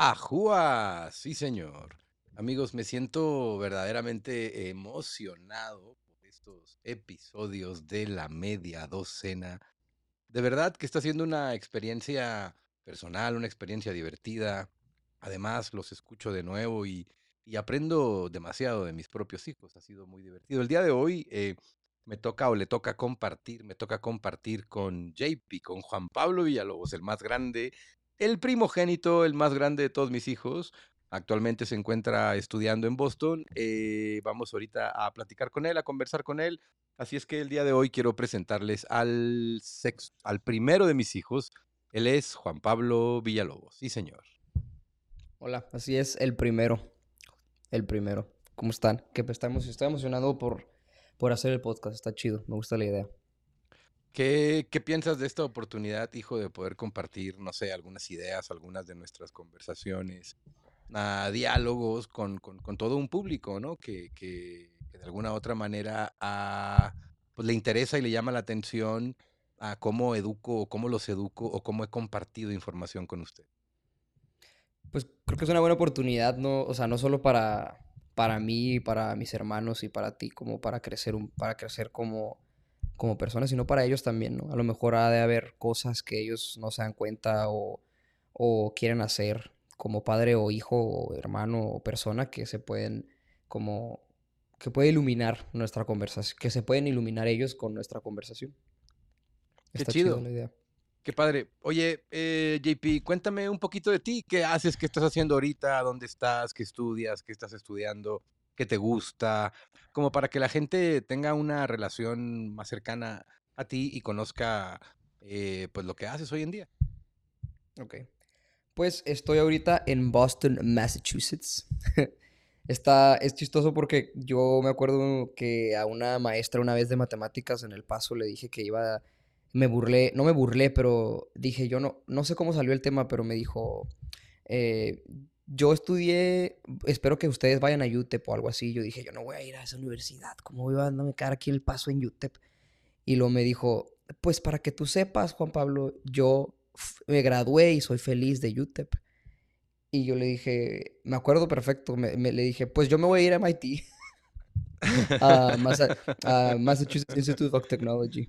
Ajúa, sí señor. Amigos, me siento verdaderamente emocionado por estos episodios de la media docena. De verdad que está siendo una experiencia personal, una experiencia divertida. Además, los escucho de nuevo y, y aprendo demasiado de mis propios hijos. Ha sido muy divertido. El día de hoy eh, me toca o le toca compartir, me toca compartir con JP, con Juan Pablo Villalobos, el más grande, el primogénito, el más grande de todos mis hijos. Actualmente se encuentra estudiando en Boston. Eh, vamos ahorita a platicar con él, a conversar con él. Así es que el día de hoy quiero presentarles al, sexto, al primero de mis hijos. Él es Juan Pablo Villalobos. Sí, señor. Hola, así es, el primero. El primero. ¿Cómo están? Que estamos, estoy emocionado por por hacer el podcast. Está chido, me gusta la idea. ¿Qué, ¿Qué, piensas de esta oportunidad, hijo, de poder compartir, no sé, algunas ideas, algunas de nuestras conversaciones, a diálogos con, todo un público, ¿no? Que, de alguna u otra manera a, pues, le interesa y le llama la atención a cómo educo o cómo los educo o cómo he compartido información con usted. Pues creo que es una buena oportunidad, ¿no? O sea, no solo para, para mí, para mis hermanos y para ti, como para crecer, para crecer como, como personas, sino para ellos también, ¿no? A lo mejor ha de haber cosas que ellos no se dan cuenta o, o quieren hacer como padre o hijo o hermano o persona que se pueden como que puede iluminar nuestra conversación, que se pueden iluminar ellos con nuestra conversación. Qué Está chido. la idea. Qué padre. Oye, eh, JP, cuéntame un poquito de ti. ¿Qué haces? ¿Qué estás haciendo ahorita? ¿Dónde estás? ¿Qué estudias? ¿Qué estás estudiando? ¿Qué te gusta? Como para que la gente tenga una relación más cercana a ti y conozca eh, pues lo que haces hoy en día. Ok. Pues estoy ahorita en Boston, Massachusetts. Está, es chistoso porque yo me acuerdo que a una maestra una vez de matemáticas en El Paso le dije que iba a me burlé, no me burlé, pero dije, yo no, no sé cómo salió el tema, pero me dijo, eh, yo estudié, espero que ustedes vayan a UTEP o algo así. Yo dije, yo no voy a ir a esa universidad, ¿cómo voy a me quedar aquí el paso en UTEP? Y luego me dijo, pues para que tú sepas, Juan Pablo, yo me gradué y soy feliz de UTEP. Y yo le dije, me acuerdo perfecto, me, le dije, pues yo me voy a ir a MIT, a, a Massachusetts Institute of Technology.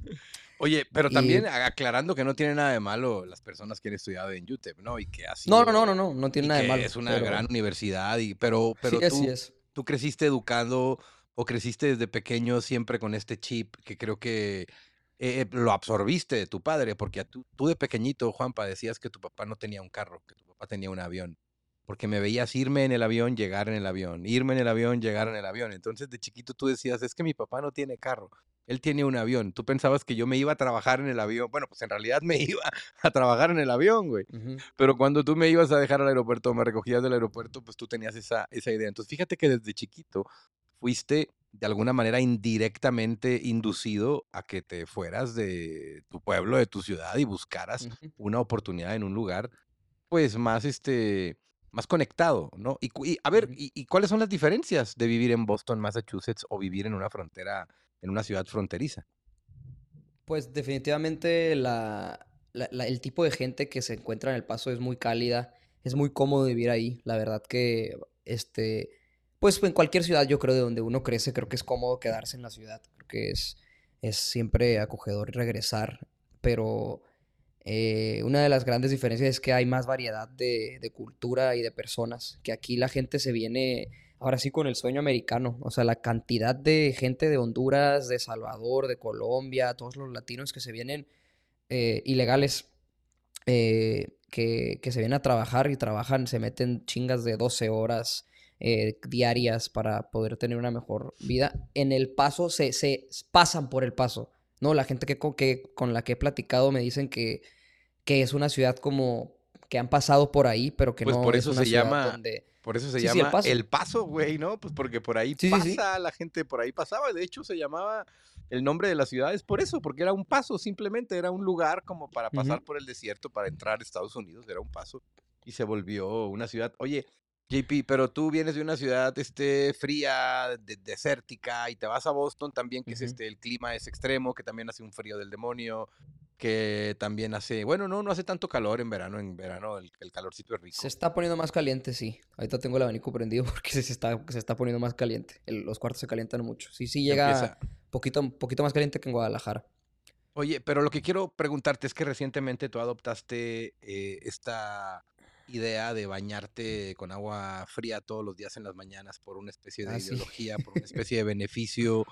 Oye, pero también aclarando que no tiene nada de malo las personas que han estudiado en UTEP, ¿no? Y que así. No, no, no, no, no, no tiene nada de malo. Es una gran universidad, y, pero, pero tú, tú creciste educando o creciste desde pequeño siempre con este chip que creo que eh, lo absorbiste de tu padre, porque tú, tú de pequeñito, Juanpa, decías que tu papá no tenía un carro, que tu papá tenía un avión porque me veías irme en el avión, llegar en el avión, irme en el avión, llegar en el avión. Entonces de chiquito tú decías, es que mi papá no tiene carro, él tiene un avión. Tú pensabas que yo me iba a trabajar en el avión. Bueno, pues en realidad me iba a trabajar en el avión, güey. Pero cuando tú me ibas a dejar al aeropuerto, me recogías del aeropuerto, pues tú tenías esa, esa idea. Entonces fíjate que desde chiquito fuiste de alguna manera indirectamente inducido a que te fueras de tu pueblo, de tu ciudad y buscaras una oportunidad en un lugar, pues más este más conectado, ¿no? Y, a ver, y, cuáles son las diferencias de vivir en Boston, Massachusetts o vivir en una frontera, en una ciudad fronteriza? Pues definitivamente la, el tipo de gente que se encuentra en El Paso es muy cálida, es muy cómodo vivir ahí. La verdad que, este, pues en cualquier ciudad yo creo de donde uno crece, creo que es cómodo quedarse en la ciudad, creo que es, es siempre acogedor regresar, pero eh, una de las grandes diferencias es que hay más variedad de, cultura y de personas, que aquí la gente se viene ahora sí con el sueño americano, o sea, la cantidad de gente de Honduras, de Salvador, de Colombia, todos los latinos que se vienen eh, ilegales, eh, que, se vienen a trabajar y trabajan, se meten chingas de 12 horas diarias para poder tener una mejor vida, en el paso se, se pasan por el paso. No, la gente que, que, con la que he platicado me dicen que, que es una ciudad como que han pasado por ahí, pero que pues no por eso es una se llama, Por eso se llama el, paso. güey, ¿no? Pues porque por ahí pasa, la gente por ahí pasaba. De hecho, se llamaba el nombre de la ciudad es por eso, porque era un paso, simplemente era un lugar como para pasar por el desierto, para entrar a Estados Unidos, era un paso. Y se volvió una ciudad. Oye, JP, pero tú vienes de una ciudad este, fría, desértica, y te vas a Boston también, que es este, el clima es extremo, que también hace un frío del demonio. que también hace, bueno, no, no hace tanto calor en verano, en verano el, calorcito es rico. Se está poniendo más caliente, sí. Ahorita tengo el abanico prendido porque se está, se está poniendo más caliente. los cuartos se calientan mucho. Sí, sí llega poquito, poquito más caliente que en Guadalajara. Oye, pero lo que quiero preguntarte es que recientemente tú adoptaste eh, esta idea de bañarte con agua fría todos los días en las mañanas por una especie de ah, ideología, por una especie de beneficio.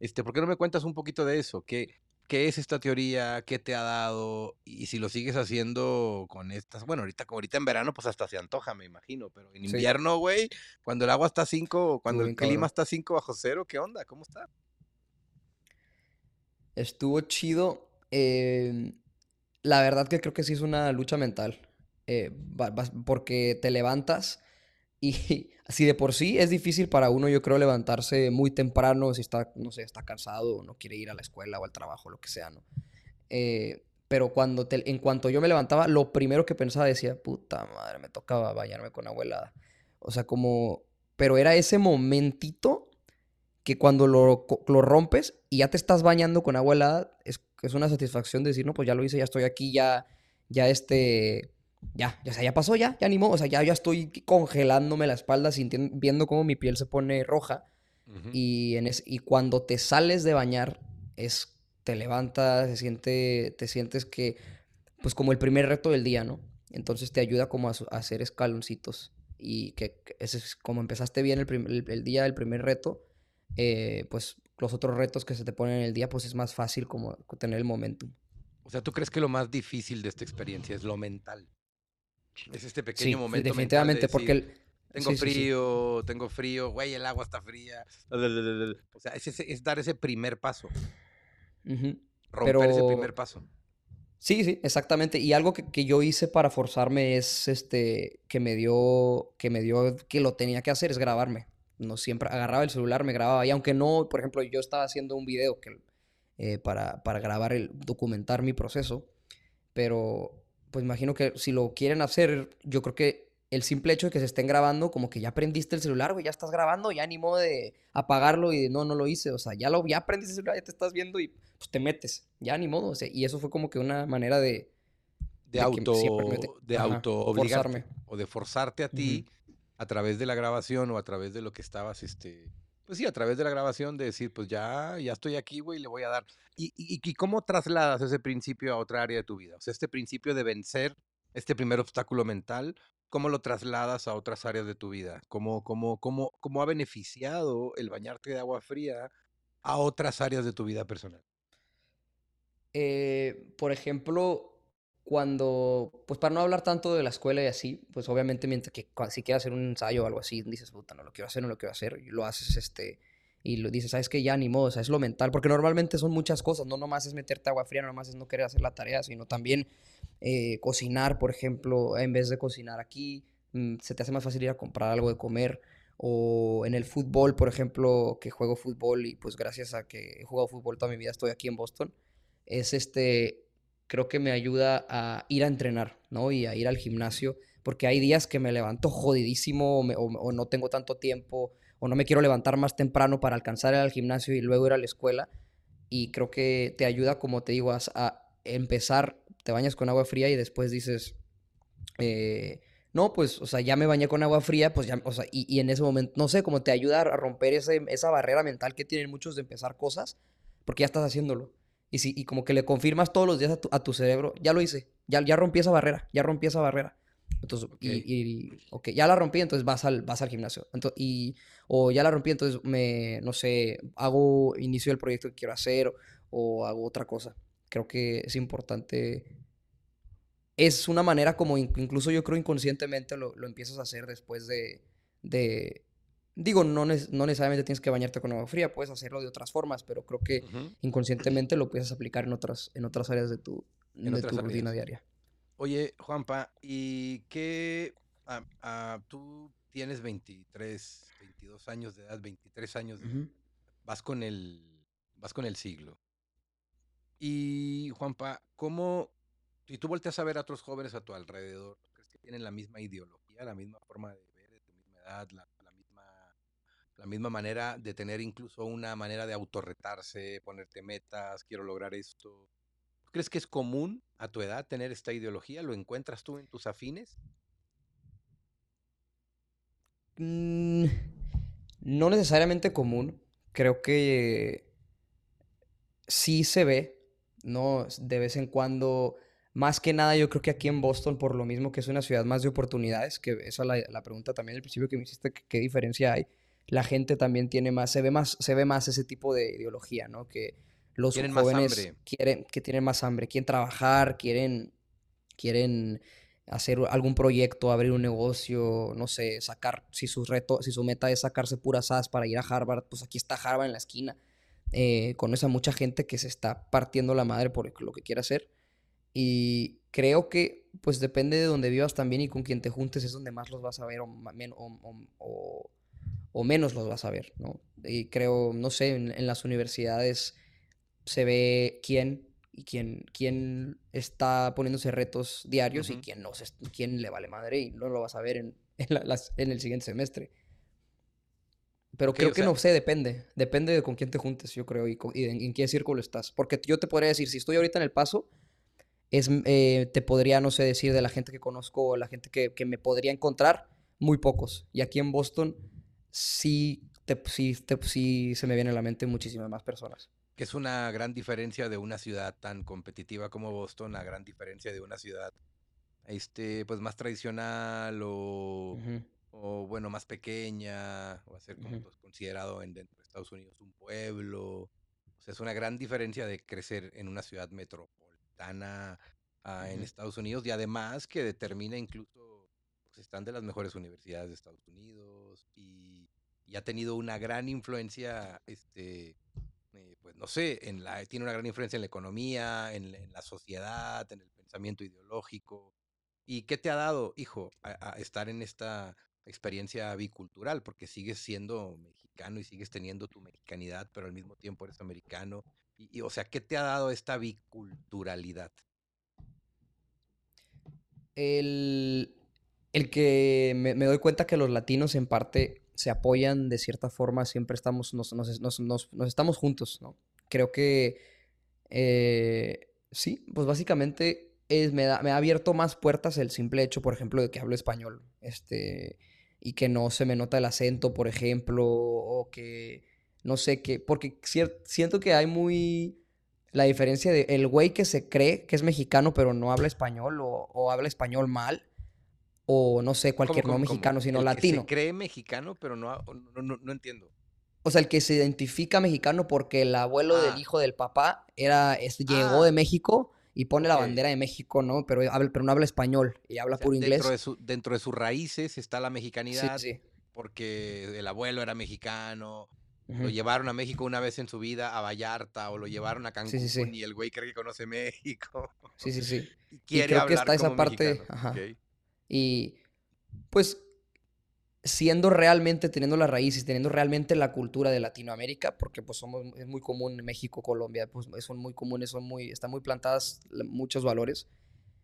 Este, ¿Por qué no me cuentas un poquito de eso? ¿Qué, ¿Qué es esta teoría? ¿Qué te ha dado? Y si lo sigues haciendo con estas, bueno, ahorita como ahorita en verano, pues hasta se antoja, me imagino, pero en invierno, güey, cuando el agua está a 5, cuando el clima está 5 bajo cero, ¿qué onda? ¿Cómo está? Estuvo chido. Em, la verdad que creo que sí es una lucha mental. Eh, porque te levantas y así de por sí es difícil para uno, yo creo, levantarse muy temprano si está, no sé, está cansado o no quiere ir a la escuela o al trabajo, lo que sea, ¿no? Eh, pero cuando te, en cuanto yo me levantaba, lo primero que pensaba decía, puta madre, me tocaba bañarme con abuela. O sea, como, pero era ese momentito que cuando lo, lo rompes y ya te estás bañando con agua es, es una satisfacción decir, no, pues ya lo hice, ya estoy aquí, ya, ya este, ya, ya, ya pasó, ya, ya ni modo, o sea, ya, ya estoy congelándome la espalda, sintiendo, viendo cómo mi piel se pone roja. y, en y cuando te sales de bañar, es, te levantas, se siente, te sientes que, pues como el primer reto del día, ¿no? Entonces te ayuda como a, hacer escaloncitos. Y que, ese es como empezaste bien el, el, día del primer reto, eh, pues los otros retos que se te ponen en el día, pues es más fácil como tener el momentum. O sea, ¿tú crees que lo más difícil de esta experiencia es lo mental? Es este pequeño momento. Definitivamente, porque el... Tengo frío, tengo frío, güey, el agua está fría. O sea, es, dar ese primer paso. Romper ese primer paso. Sí, sí, exactamente. Y algo que, yo hice para forzarme es este que me dio, que me dio, que lo tenía que hacer, es grabarme. No siempre agarraba el celular, me grababa. Y aunque no, por ejemplo, yo estaba haciendo un video que, eh, para, para grabar el, documentar mi proceso, pero pues imagino que si lo quieren hacer, yo creo que el simple hecho de que se estén grabando, como que ya aprendiste el celular, güey, ya estás grabando, ya ni modo de apagarlo y de, no, no lo hice, o sea, ya lo, ya aprendiste el celular, ya te estás viendo y pues te metes, ya ni modo, o sea, y eso fue como que una manera de... De, auto, de auto obligarte, o de forzarte a ti a través de la grabación o a través de lo que estabas, este, pues sí, a través de la grabación de decir, pues ya, ya estoy aquí, güey, le voy a dar. ¿Y, y, cómo trasladas ese principio a otra área de tu vida? O sea, este principio de vencer este primer obstáculo mental, ¿cómo lo trasladas a otras áreas de tu vida? ¿Cómo, cómo, cómo, cómo ha beneficiado el bañarte de agua fría a otras áreas de tu vida personal? Eh, por ejemplo, cuando, pues para no hablar tanto de la escuela y así, pues obviamente mientras que si quieres hacer un ensayo o algo así, dices, puta, no lo quiero hacer, no lo quiero hacer, y lo haces, este, y lo dices, sabes que ya ni modo, o sea, es lo mental, porque normalmente son muchas cosas, no nomás es meterte agua fría, no nomás es no querer hacer la tarea, sino también eh, cocinar, por ejemplo, en vez de cocinar aquí, mm, se te hace más fácil ir a comprar algo de comer, o en el fútbol, por ejemplo, que juego fútbol y pues gracias a que he jugado fútbol toda mi vida estoy aquí en Boston, es este creo que me ayuda a ir a entrenar, ¿no? Y a ir al gimnasio, porque hay días que me levanto jodidísimo o, no tengo tanto tiempo o no me quiero levantar más temprano para alcanzar al gimnasio y luego ir a la escuela. Y creo que te ayuda, como te digo, a, empezar, te bañas con agua fría y después dices, eh, no, pues, o sea, ya me bañé con agua fría, pues ya, o sea, y, en ese momento, no sé, como te ayuda a romper ese, esa barrera mental que tienen muchos de empezar cosas, porque ya estás haciéndolo. Y, si, y como que le confirmas todos los días a tu, cerebro, ya lo hice, ya, ya rompí esa barrera, ya rompí esa barrera. Entonces, y, ok, ya la rompí, entonces vas al, vas al gimnasio. Entonces, y, o ya la rompí, entonces me, no sé, hago inicio del proyecto que quiero hacer o, hago otra cosa. Creo que es importante. Es una manera como incluso yo creo inconscientemente lo, lo empiezas a hacer después de, de, Digo, no, no, necesariamente tienes que bañarte con agua fría, puedes hacerlo de otras formas, pero creo que inconscientemente lo puedes aplicar en otras, en otras áreas de tu, de tu rutina diaria. Oye, Juanpa, ¿y qué? Ah, ah, tú tienes 23, 22 años de edad, 23 años, vas, con el, vas con el siglo. Y, Juanpa, ¿cómo, si tú volteas a ver a otros jóvenes a tu alrededor, ¿crees que tienen la misma ideología, la misma forma de ver, de tu misma edad, la la misma manera de tener incluso una manera de autorretarse, ponerte metas, quiero lograr esto. crees que es común a tu edad tener esta ideología? ¿Lo encuentras tú en tus afines? Mm, no necesariamente común. Creo que sí se ve, ¿no? De vez en cuando. Más que nada, yo creo que aquí en Boston, por lo mismo que es una ciudad más de oportunidades, que esa es la, pregunta también al principio que me hiciste, ¿qué, diferencia hay? La gente también tiene más, se ve más, se ve más ese tipo de ideología, ¿no? Que los jóvenes quieren, que tienen más hambre, quieren trabajar, quieren, quieren hacer algún proyecto, abrir un negocio, no sé, sacar, si su reto, si su meta es sacarse puras as para ir a Harvard, pues aquí está Harvard en la esquina. Eh, conoce a mucha gente que se está partiendo la madre por lo que quiere hacer. Y creo que, pues depende de donde vivas también y con quien te juntes es donde más los vas a ver o, o, o, menos los vas a ver, ¿no? Y creo, no sé, en las universidades se ve quién y quién, quién está poniéndose retos diarios y quién no, quién le vale madre y no lo vas a ver en, en, el siguiente semestre. Pero creo que no sé, depende. Depende de con quién te juntes, yo creo, y, en, qué círculo estás. Porque yo te podría decir, si estoy ahorita en el paso, es, eh, te podría, no sé, decir de la gente que conozco o la gente que, que, me podría encontrar, muy pocos. Y aquí en Boston sí, te, sí, sí se me viene a la mente muchísimas más personas. Que es una gran diferencia de una ciudad tan competitiva como Boston, una gran diferencia de una ciudad este, pues más tradicional o, o bueno, más pequeña, o como pues, considerado en, dentro de Estados Unidos un pueblo. O sea, es una gran diferencia de crecer en una ciudad metropolitana en Estados Unidos y además que determina incluso, pues están de las mejores universidades de Estados Unidos y, y ha tenido una gran influencia este, eh, pues no sé, en la, tiene una gran influencia en la economía, en, la sociedad, en el pensamiento ideológico. ¿Y qué te ha dado, hijo, a, estar en esta experiencia bicultural? Porque sigues siendo mexicano y sigues teniendo tu mexicanidad, pero al mismo tiempo eres americano. Y, o sea, ¿qué te ha dado esta biculturalidad? El, el que me, doy cuenta que los latinos en parte se apoyan de cierta forma, siempre estamos, nos, estamos juntos, ¿no? Creo que, eh, sí, pues básicamente es, me, da, me ha abierto más puertas el simple hecho, por ejemplo, de que hablo español, este, y que no se me nota el acento, por ejemplo, o que, no sé, qué, porque siento que hay muy la diferencia de el güey que se cree que es mexicano pero no habla español o habla español mal o no sé, cualquier no mexicano, sino latino. se cree mexicano, pero no, no, no, entiendo. O sea, el que se identifica mexicano porque el abuelo del ah. hijo del papá era, llegó de ah. México y pone la bandera de México, ¿no? Pero, habla, pero no habla español y habla puro inglés. Dentro de, su, dentro de sus raíces está la mexicanidad. Sí, sí. Porque el abuelo era mexicano. Lo llevaron a México una vez en su vida, a Vallarta, o lo llevaron a Cancún y el güey cree que conoce México. Sí, sí, sí. y, creo que está esa parte. Ajá. Y pues siendo realmente, teniendo las raíces, teniendo realmente la cultura de Latinoamérica, porque pues somos, es muy común en México, Colombia, pues son muy comunes, son muy, están muy plantadas muchos valores.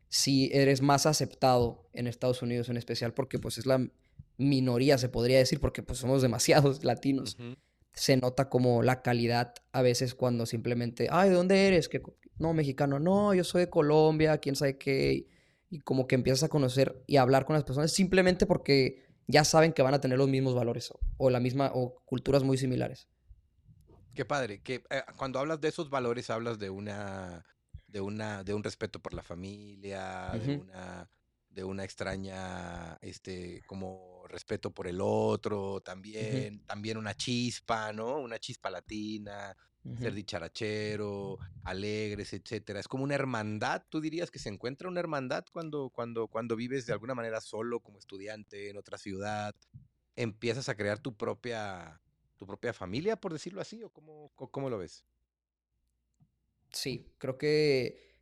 Si eres más aceptado en Estados Unidos en especial, porque pues es la minoría, se podría decir, porque pues somos demasiados latinos. Se nota como la calidad a veces cuando simplemente, ay, ¿de dónde eres? que No, mexicano, no, yo soy de Colombia, quién sabe qué y como que empiezas a conocer y a hablar con las personas simplemente porque ya saben que van a tener los mismos valores o, la misma o culturas muy similares. Qué padre, que eh, cuando hablas de esos valores hablas de una de una de un respeto por la familia, de una de una extraña este como respeto por el otro, también también una chispa, ¿no? Una chispa latina, ser dicharachero, alegres, etcétera. Es como una hermandad, tú dirías que se encuentra una hermandad cuando, cuando, cuando vives de alguna manera solo como estudiante en otra ciudad, empiezas a crear tu propia, tu propia familia, por decirlo así, o cómo, cómo lo ves? Sí, creo que,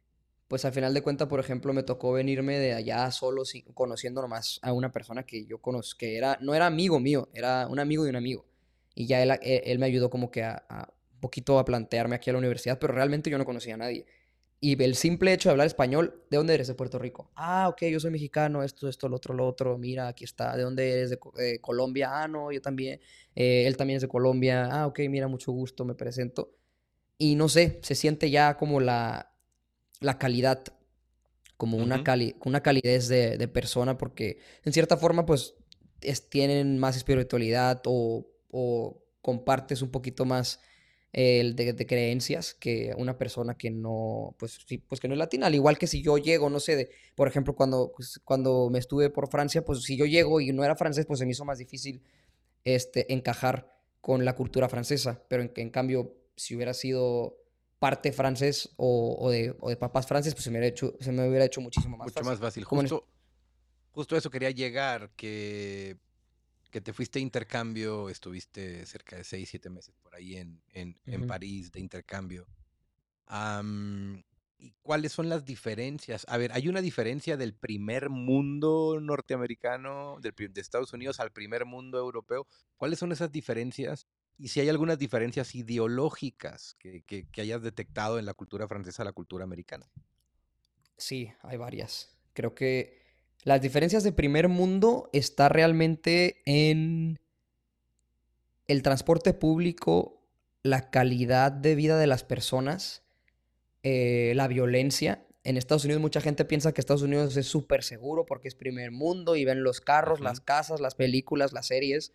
pues al final de cuentas, por ejemplo, me tocó venirme de allá solo, conociendo nomás a una persona que yo conozco, que era, no era amigo mío, era un amigo de un amigo. Y ya él, él me ayudó como que a poquito a plantearme aquí a la universidad, pero realmente yo no conocía a nadie. Y el simple hecho de hablar español, ¿de dónde eres? De Puerto Rico. Ah, ok, yo soy mexicano, esto, esto, lo otro, lo otro. Mira, aquí está. ¿De dónde eres? De, Colombia. Ah, no, yo también. Eh, él también es de Colombia. Ah, ok, mira, mucho gusto, me presento. Y no sé, se siente ya como la, la calidad, como una, una calidez de, persona, porque en cierta forma, pues, tienen más espiritualidad o, o compartes un poquito más el de, creencias que una persona que no, pues sí, pues que no es latina. Al igual que si yo llego, no sé, de, por ejemplo, cuando, pues, cuando me estuve por Francia, pues si yo llego y no era francés, pues se me hizo más difícil este, encajar con la cultura francesa. Pero en, en cambio, si hubiera sido parte francés o, de, o de papás franceses, pues se me hubiera hecho, se me hubiera hecho muchísimo más Mucho más fácil. Justo, justo eso quería llegar, que que te fuiste a intercambio, estuviste cerca de seis, siete meses por ahí en, en, París de intercambio. ¿Y cuáles son las diferencias? A ver, ¿hay una diferencia del primer mundo norteamericano, del, de Estados Unidos al primer mundo europeo? ¿Cuáles son esas diferencias? Y si hay algunas diferencias ideológicas que, que, que hayas detectado en la cultura francesa a la cultura americana. Sí, hay varias. Creo que las diferencias de primer mundo está realmente en el transporte público, la calidad de vida de las personas, eh, la violencia. En Estados Unidos mucha gente piensa que Estados Unidos es súper seguro porque es primer mundo y ven los carros, las casas, las películas, las series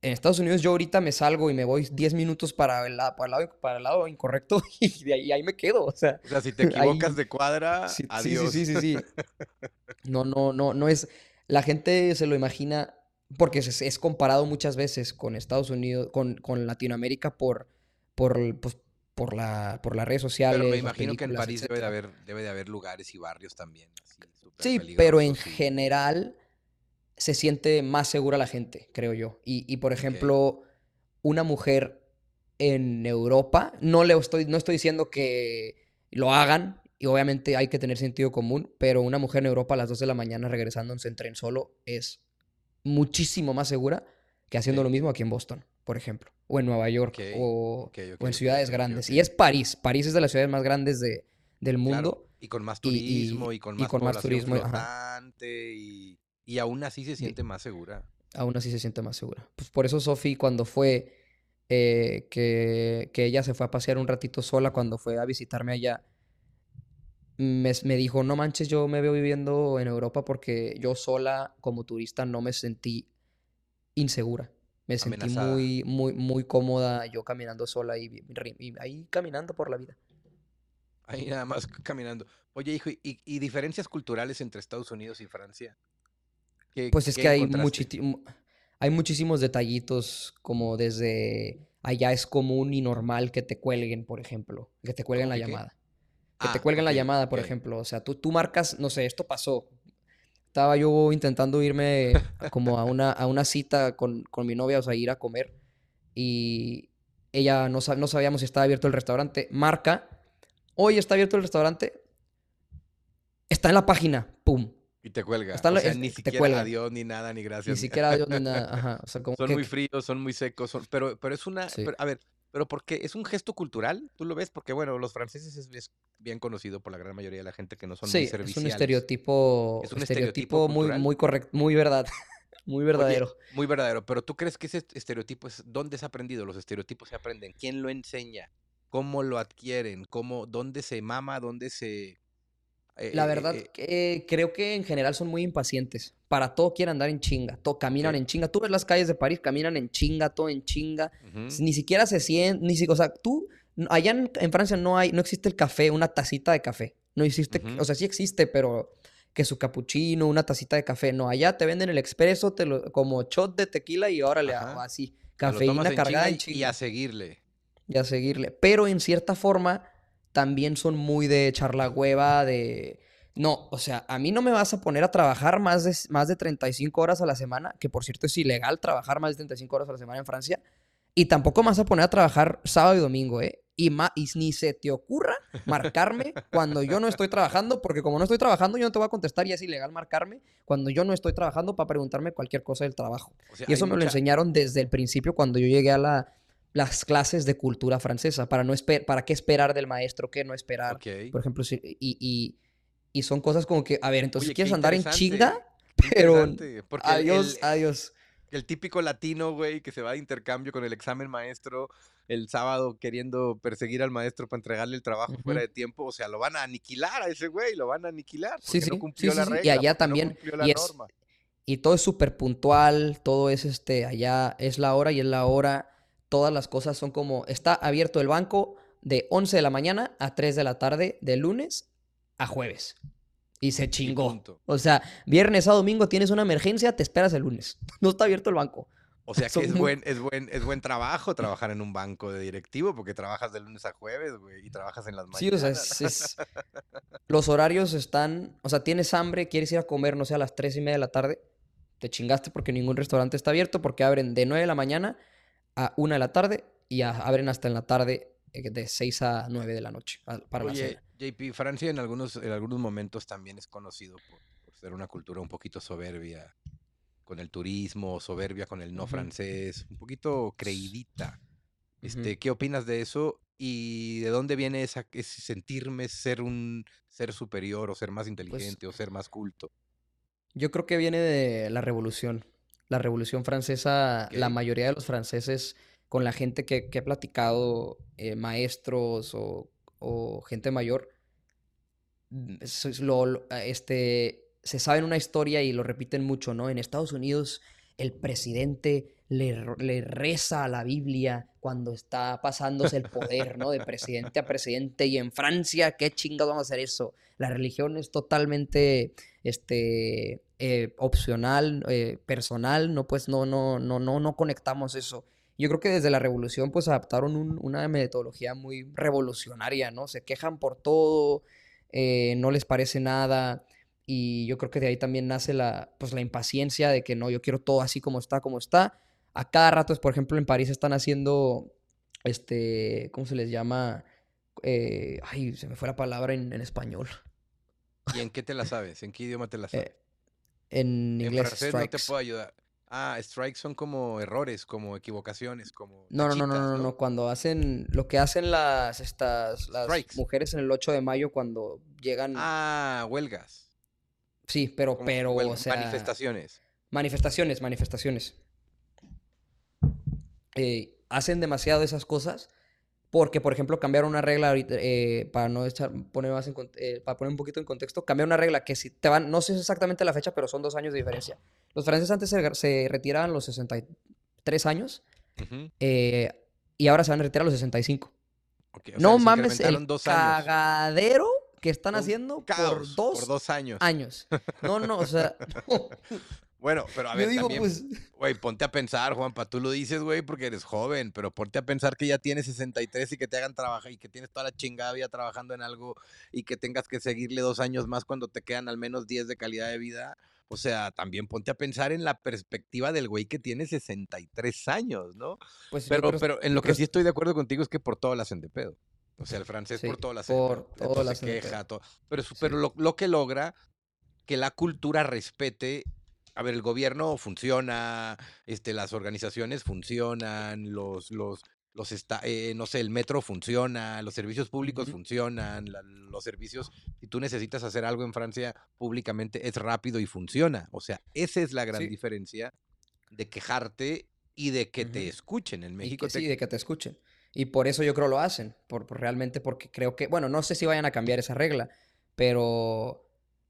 en Estados Unidos yo ahorita me salgo y me voy 10 minutos para el, lado, para el, lado, incorrecto y de ahí, ahí, me quedo. O sea, o sea si te equivocas de cuadra, sí, adiós. Sí, sí, sí, sí, No, no, no, no es... La gente se lo imagina porque es, es comparado muchas veces con Estados Unidos, con, con Latinoamérica por, por, pues, por, la, por las redes sociales. Pero me imagino que en París debe de, haber, debe de haber lugares y barrios también. sí, pero en general se siente más segura la gente, creo yo. Y, por ejemplo, una mujer en Europa, no, le estoy, no estoy diciendo que lo hagan, y obviamente hay que tener sentido común, pero una mujer en Europa a las 2 de la mañana regresando en tren solo es muchísimo más segura que haciendo lo mismo aquí en Boston, por ejemplo, o en Nueva York, o, en ciudades grandes. Y es París. París es de las ciudades más grandes de, del mundo. Y con más turismo, y, con más, con más turismo. y y aún así se siente más segura. Aún así se siente más segura. Pues por eso Sofi cuando fue, eh, que, ella se fue a pasear un ratito sola, cuando fue a visitarme allá, me, dijo, no manches, yo me veo viviendo en Europa porque yo sola como turista no me sentí insegura. Me sentí muy, muy, muy cómoda yo caminando sola y, ahí caminando por la vida. Ahí nada más caminando. Oye, hijo, ¿y diferencias culturales entre Estados Unidos y Francia? Pues es que hay, hay muchísimos detallitos, como desde allá es común y normal que te cuelguen, por ejemplo, que te cuelguen la llamada. Que te ah, cuelguen la llamada, por ejemplo. O sea, tú, tú marcas, no sé, esto pasó. Estaba yo intentando irme como a una, a una cita con, con mi novia, o sea, ir a comer. Y ella no, no sabíamos si estaba abierto el restaurante. Marca, hoy está abierto el restaurante. Está en la página, pum. Y te cuelga. o sea, ni siquiera adiós, ni nada, ni gracias. Ni siquiera adiós, ni nada. Ajá. son muy fríos, son muy secos, pero, pero es una... a ver, pero porque es un gesto cultural, tú lo ves, porque bueno, los franceses es, bien conocido por la gran mayoría de la gente que no son muy serviciales. es un estereotipo, es un estereotipo, muy, muy correcto, muy verdad, muy verdadero. muy verdadero, pero ¿tú crees que ese estereotipo es dónde se ha aprendido? Los estereotipos se aprenden, ¿quién lo enseña? ¿Cómo lo adquieren? ¿Cómo, ¿Dónde se mama? ¿Dónde se, la verdad, eh, creo que en general son muy impacientes. Para todo quieren andar en chinga. Todo, caminan en chinga. Tú ves las calles de París, caminan en chinga, todo en chinga. Ni siquiera se sienten. Ni, o sea, tú. Allá en, Francia no hay, no existe el café, una tacita de café. No existe. O sea, sí existe, pero que su capuchino, una tacita de café. No, allá te venden el expreso te lo, como shot de tequila y ahora le hago así. Cafeína cargada en Y a seguirle. Y a seguirle. Pero en cierta forma también son muy de echar la hueva, de... No, o sea, a mí no me vas a poner a trabajar más de, más de 35 horas a la semana, que por cierto es ilegal trabajar más de 35 horas a la semana en Francia, y tampoco me vas a poner a trabajar sábado y domingo, ¿eh? Y, y ni se te ocurra marcarme cuando yo no estoy trabajando, porque como no estoy trabajando, yo no te voy a contestar y es ilegal marcarme cuando yo no estoy trabajando para preguntarme cualquier cosa del trabajo. y eso me lo enseñaron desde el principio cuando yo llegué a la, las clases de cultura francesa, para, no para qué esperar del maestro, qué no esperar. Por ejemplo, y, y, son cosas como que, a ver, entonces quieres andar en chinga, pero adiós, adiós. el típico latino, güey, que se va de intercambio con el examen maestro el sábado queriendo perseguir al maestro para entregarle el trabajo fuera de tiempo, o sea, lo van a aniquilar a ese güey, lo van a aniquilar. Sí, sí, no cumplió la regla, y allá también. y, y todo es súper puntual, todo es este, allá es la hora y es la hora, todas las cosas son como, está abierto el banco de 11 de la mañana a 3 de la tarde, de lunes a jueves. Y se chingó. o sea, viernes a domingo tienes una emergencia, te esperas el lunes. No está abierto el banco. O sea que es, buen, es, buen, es buen trabajo trabajar en un banco de directivo porque trabajas de lunes a jueves, güey, y trabajas en las mañanas. Sí, o sea, es, los horarios están, o sea, tienes hambre, quieres ir a comer, no sé, a las 3 y media de la tarde, te chingaste porque ningún restaurante está abierto porque abren de 9 de la mañana a 1 de la tarde y abren hasta en la tarde eh, de 6 a 9 de la noche para la cena. JP, Francia en algunos, en algunos momentos también es conocido por, ser una cultura un poquito soberbia con el turismo, soberbia con el no francés, un poquito creidita. Este, ¿Qué opinas de eso? ¿Y de dónde viene esa, ese sentirme ser un ser superior o ser más pues inteligente o ser más culto? Yo creo que viene de la revolución. La revolución francesa, la mayoría de los franceses, con la gente que, he platicado, eh, maestros o o gente mayor, mm, lo, este, se saben una historia y lo repiten mucho, ¿no? En Estados Unidos el presidente le, le, reza a la Biblia cuando está pasándose el poder, ¿no? De presidente a presidente. Y en Francia, ¿qué chingados vamos a hacer eso? La religión es totalmente este, eh, opcional, eh, personal, no, pues no, no, no, no, no conectamos eso. Yo creo que desde la revolución pues adaptaron una metodología muy revolucionaria, ¿no? Se quejan por todo, eh, no les parece nada y yo creo que de ahí también nace la, pues, la impaciencia de que no, yo quiero todo así como está, como está. A cada rato, por ejemplo, en París están haciendo, este, ¿cómo se les llama? Eh, ay, se me fue la palabra en, español. ¿Y en qué te la sabes? ¿En qué idioma te la sabes? Eh, en inglés. En no te puedo ayudar. Ah, strikes son como errores, como equivocaciones, como. No, no, no, no, no, no, Cuando hacen. Lo que hacen las estas. Las mujeres en el 8 de mayo cuando llegan. Ah, huelgas. Sí, pero, pero, o sea. Manifestaciones. Manifestaciones, manifestaciones. Eh, hacen demasiado esas cosas porque, por ejemplo, cambiaron una regla ahorita, eh, para no echar, poner más eh, para poner un poquito en contexto, cambiaron una regla que si te van, no sé exactamente la fecha, pero son dos años de diferencia. Los franceses antes se, se retiraban los 63 años eh, y ahora se van a retirar a los 65. no mames, el cagadero que están haciendo por dos, por dos años. años. No, no, o sea, Bueno, pero a ver, también, pues güey, ponte a pensar, Juanpa, tú lo dices, güey, porque eres joven, pero ponte a pensar que ya tienes 63 y que te hagan trabajar y que tienes toda la chingada vida trabajando en algo y que tengas que seguirle dos años más cuando te quedan al menos 10 de calidad de vida. O sea, también ponte a pensar en la perspectiva del güey que tiene 63 años, ¿no? Pues pero, pero en lo que sí estoy de acuerdo contigo es que por todo la hacen de pedo. O sea, el francés por todo la hacen por todo la se queja, todo. Pero, pero lo, lo que logra que la cultura respete a ver, el gobierno funciona, este, las organizaciones funcionan, los, los, los eh, no sé, el metro funciona, los servicios públicos funcionan, los servicios, si tú necesitas hacer algo en Francia públicamente, es rápido y funciona. O sea, esa es la gran diferencia de quejarte y de que te escuchen en México. Sí, de que te escuchen. Y por eso yo creo lo hacen, por, realmente porque creo que, bueno, no sé si vayan a cambiar esa regla, pero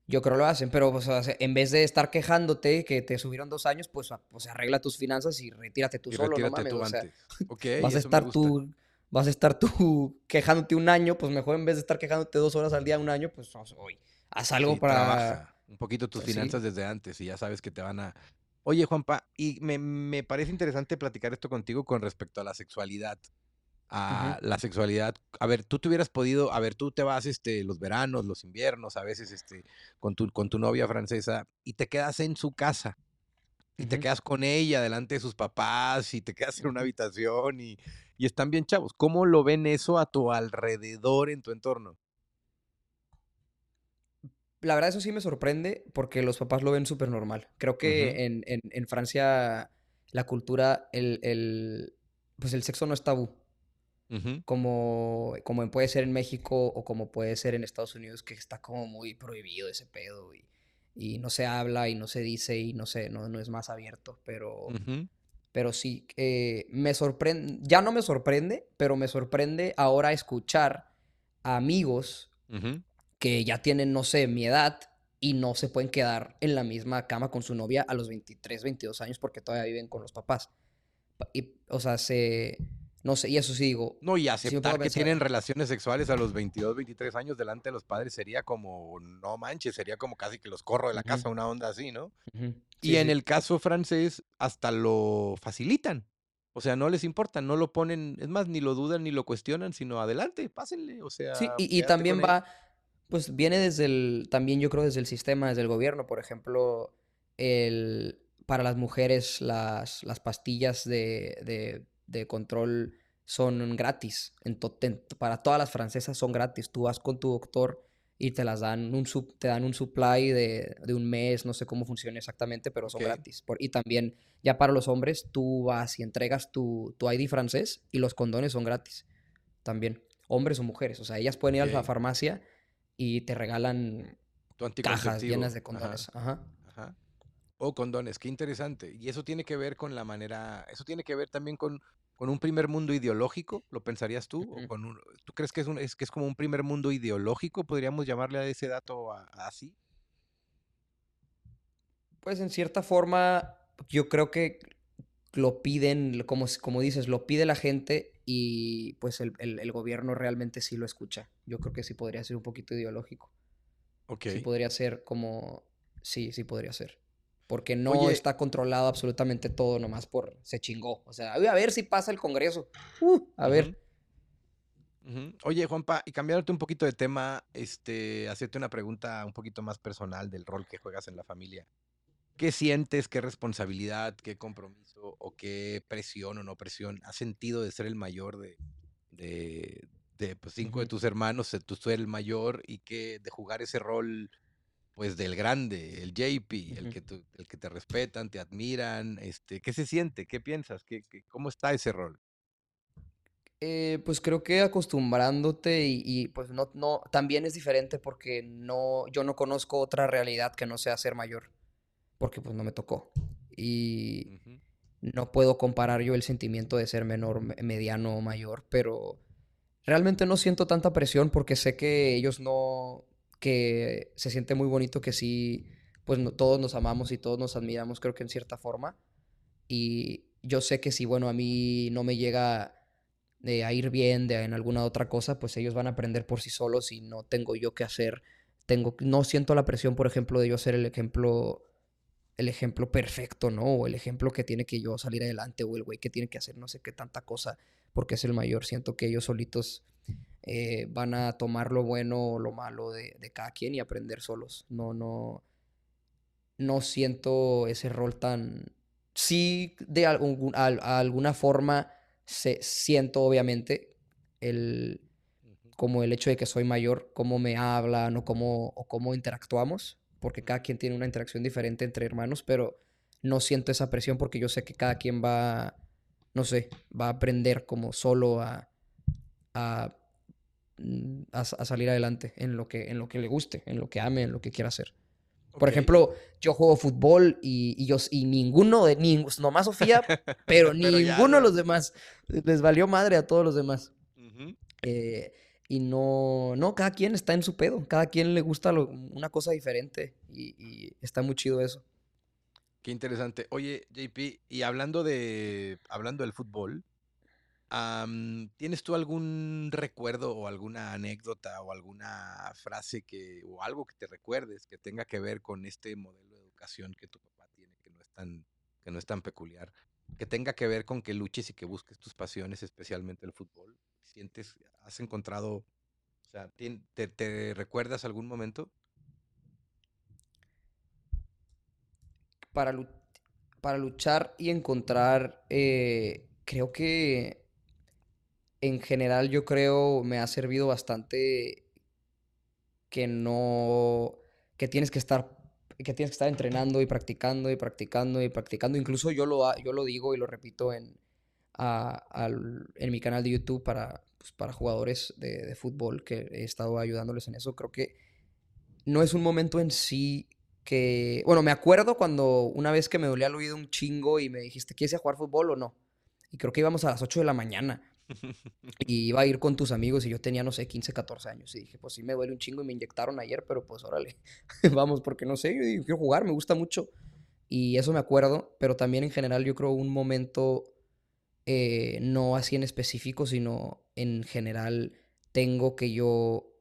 yo creo lo hacen, pero en vez de estar quejándote que te subieron dos años, pues, pues arregla tus finanzas y retírate tú solo, no mames. vas a estar tú, vas a estar tú quejándote un año, pues mejor en vez de estar quejándote dos horas al día un año, pues hoy haz algo para. Trabaja un poquito tus pues finanzas desde antes y ya sabes que te van a. Oye, Juanpa, y me, me parece interesante platicar esto contigo con respecto a la sexualidad a la sexualidad. A ver, tú te hubieras podido, a ver, tú te vas este, los veranos, los inviernos, a veces este, con, tu, con tu novia francesa y te quedas en su casa. Y te quedas con ella delante de sus papás y te quedas en una habitación y, y están bien chavos. ¿Cómo lo ven eso a tu alrededor, en tu entorno? La verdad eso sí me sorprende porque los papás lo ven súper normal. Creo que en, en, en, Francia la cultura, el, el, pues el sexo no es tabú como, como puede ser en México o como puede ser en Estados Unidos, que está como muy prohibido ese pedo. Y, y no se habla y no se dice y no sé, no, no es más abierto, pero, pero sí, eh, me sorprende, ya no me sorprende, pero me sorprende ahora escuchar a amigos que ya tienen, no sé, mi edad y no se pueden quedar en la misma cama con su novia a los 23, 22 años porque todavía viven con los papás. Y, o sea, se no sé, y eso sí digo. No, y aceptar que tienen relaciones sexuales a los 22, 23 años delante de los padres sería como, no manches, sería como casi que los corro de la casa, una onda así, ¿no? y en el caso francés, hasta lo facilitan. O sea, no les importa, no lo ponen, es más, ni lo dudan ni lo cuestionan, sino adelante, pásenle, o sea. Sí, y, también va, pues viene desde el, también yo creo desde el sistema, desde el gobierno, por ejemplo, el, para las mujeres las, las pastillas de de control son gratis. En para todas las francesas son gratis. Tú vas con tu doctor y te las dan un te dan un supply de, un mes, no sé cómo funciona exactamente, pero son gratis. y también, ya para los hombres, tú vas y entregas tu, tu ID francés y los condones son gratis. También, hombres o mujeres. O sea, ellas pueden ir a la farmacia y te regalan cajas llenas de condones. Ajá. Ajá. O condones, qué interesante. Y eso tiene que ver con la manera, eso tiene que ver también con, con un primer mundo ideológico, ¿lo pensarías tú? ¿O con ¿Tú crees que es, un, es, que es como un primer mundo ideológico? ¿Podríamos llamarle a ese dato así? Pues en cierta forma, yo creo que lo piden, como, como dices, lo pide la gente y pues el, el, gobierno realmente sí lo escucha. Yo creo que sí podría ser un poquito ideológico. Ok. Sí podría ser como, sí, sí podría ser porque no está controlado absolutamente todo nomás por se chingó. O sea, a ver si pasa el Congreso. Uh, a ver. Oye, Juanpa, y cambiarte un poquito de tema, este, hacerte una pregunta un poquito más personal del rol que juegas en la familia. ¿Qué sientes, qué responsabilidad, qué compromiso o qué presión o no presión has sentido de ser el mayor de, de, pues, cinco de tus hermanos, de tú ser el mayor y que de jugar ese rol pues del grande, el JP, el, que el que te respetan, te admiran, este, ¿qué se siente? ¿Qué piensas? ¿Qué, cómo está ese rol? Eh, pues creo que acostumbrándote y, pues no, no, también es diferente porque no, yo no conozco otra realidad que no sea ser mayor, porque pues no me tocó. Y no puedo comparar yo el sentimiento de ser menor, mediano o mayor, pero realmente no siento tanta presión porque sé que ellos no, que se siente muy bonito que sí, pues todos nos amamos y todos nos admiramos, creo que en cierta forma. Y yo sé que si, bueno, a mí no me llega de a ir bien de, en alguna otra cosa, pues ellos van a aprender por sí solos y no tengo yo que hacer. Tengo, no siento la presión, por ejemplo, de yo ser el ejemplo el ejemplo perfecto, ¿no? O el ejemplo que tiene que yo salir adelante, o el güey que tiene que hacer no sé qué tanta cosa, porque es el mayor. Siento que ellos solitos eh, van a tomar lo bueno o lo malo de, cada quien y aprender solos. No, no, no siento ese rol tan... Sí, de algún, alguna forma se, siento obviamente el, como el hecho de que soy mayor, cómo me hablan o cómo, o cómo interactuamos, porque cada quien tiene una interacción diferente entre hermanos, pero no siento esa presión porque yo sé que cada quien va, no sé, va a aprender como solo a, a Mm, a, salir adelante en lo, que, en lo que le guste, en lo que ame, en lo que quiera hacer. Por ejemplo, yo juego fútbol y, y, yo, y ninguno de, ni, nomás Sofía, pero, ninguno de los demás. Les valió madre a todos los demás. Eh, y no, no, cada quien está en su pedo, cada quien le gusta una cosa diferente y, y, está muy chido eso. Qué interesante. Oye, JP, y hablando de, hablando del fútbol, ¿Tienes tú algún recuerdo o alguna anécdota o alguna frase que o algo que te recuerdes que tenga que ver con este modelo de educación que tu papá tiene que no es tan que no es tan peculiar, que tenga que ver con que luches y que busques tus pasiones, especialmente el fútbol? ¿Sientes has encontrado o sea, te, te recuerdas algún momento? Para, luchar y encontrar eh, creo que en general yo creo me ha servido bastante que no, que tienes que estar, que tienes que estar entrenando y practicando y practicando y practicando. Incluso yo lo, yo lo digo y lo repito en, en mi canal de YouTube para, pues, para jugadores de, fútbol que he estado ayudándoles en eso. Creo que no es un momento en sí que, bueno, me acuerdo cuando una vez que me dolía el oído un chingo y me dijiste, ¿quieres ir a jugar fútbol o no? Y creo que íbamos a las 8 de la mañana. Y iba a ir con tus amigos y yo tenía, no sé, 15, 14 años. Y dije, pues sí me duele un chingo y me inyectaron ayer, pero pues órale, vamos, porque no sé, yo quiero jugar, me gusta mucho. Y eso me acuerdo, pero también en general yo creo un momento, eh, no así en específico, sino en general tengo que yo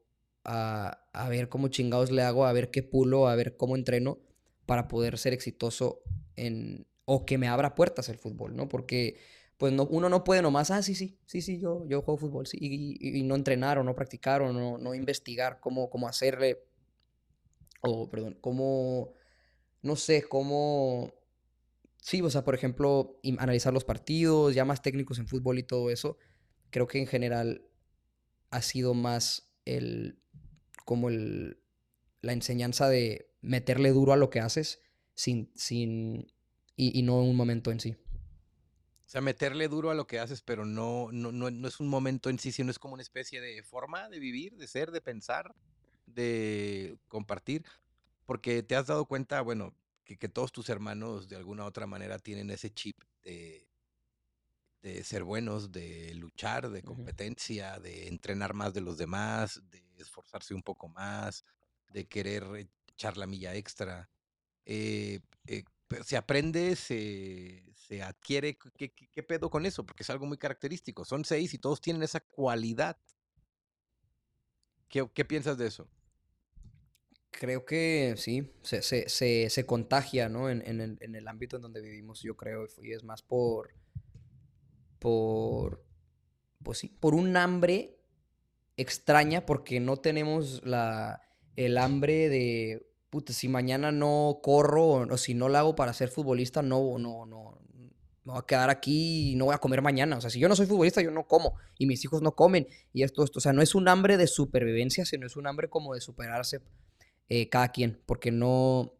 a, a ver cómo chingados le hago, a ver qué pulo, a ver cómo entreno para poder ser exitoso en, o que me abra puertas el fútbol, ¿no? Porque pues no, uno no puede nomás, ah, sí, sí, sí, sí, yo, yo juego fútbol, sí, y, no entrenar o no practicar o no, no investigar cómo, cómo hacerle, o perdón, cómo, no sé, cómo, sí, o sea, por ejemplo, analizar los partidos, ya más técnicos en fútbol y todo eso, creo que en general ha sido más el, como el, la enseñanza de meterle duro a lo que haces sin, sin, y, y no un momento en sí. O sea, meterle duro a lo que haces, pero no, no, no, es un momento en sí, sino es como una especie de forma de vivir, de ser, de pensar, de compartir. Porque te has dado cuenta, bueno, que, que todos tus hermanos de alguna u otra manera tienen ese chip de, de ser buenos, de luchar, de competencia, de entrenar más de los demás, de esforzarse un poco más, de querer echar la milla extra. Eh, eh, se aprende, se, se adquiere. ¿Qué, pedo con eso? Porque es algo muy característico. Son seis y todos tienen esa cualidad. ¿Qué, piensas de eso? Creo que sí, se, se, se, contagia, ¿no? En, en, el, en, el, ámbito en donde vivimos, yo creo, y es más por, por, pues sí, por un hambre extraña, porque no tenemos la, el hambre de, puta, si mañana no corro o, si no lo hago para ser futbolista, no, no, no, me voy a quedar aquí y no voy a comer mañana. O sea, si yo no soy futbolista, yo no como y mis hijos no comen y esto, esto. O sea, no es un hambre de supervivencia, sino es un hambre como de superarse eh, cada quien, porque no...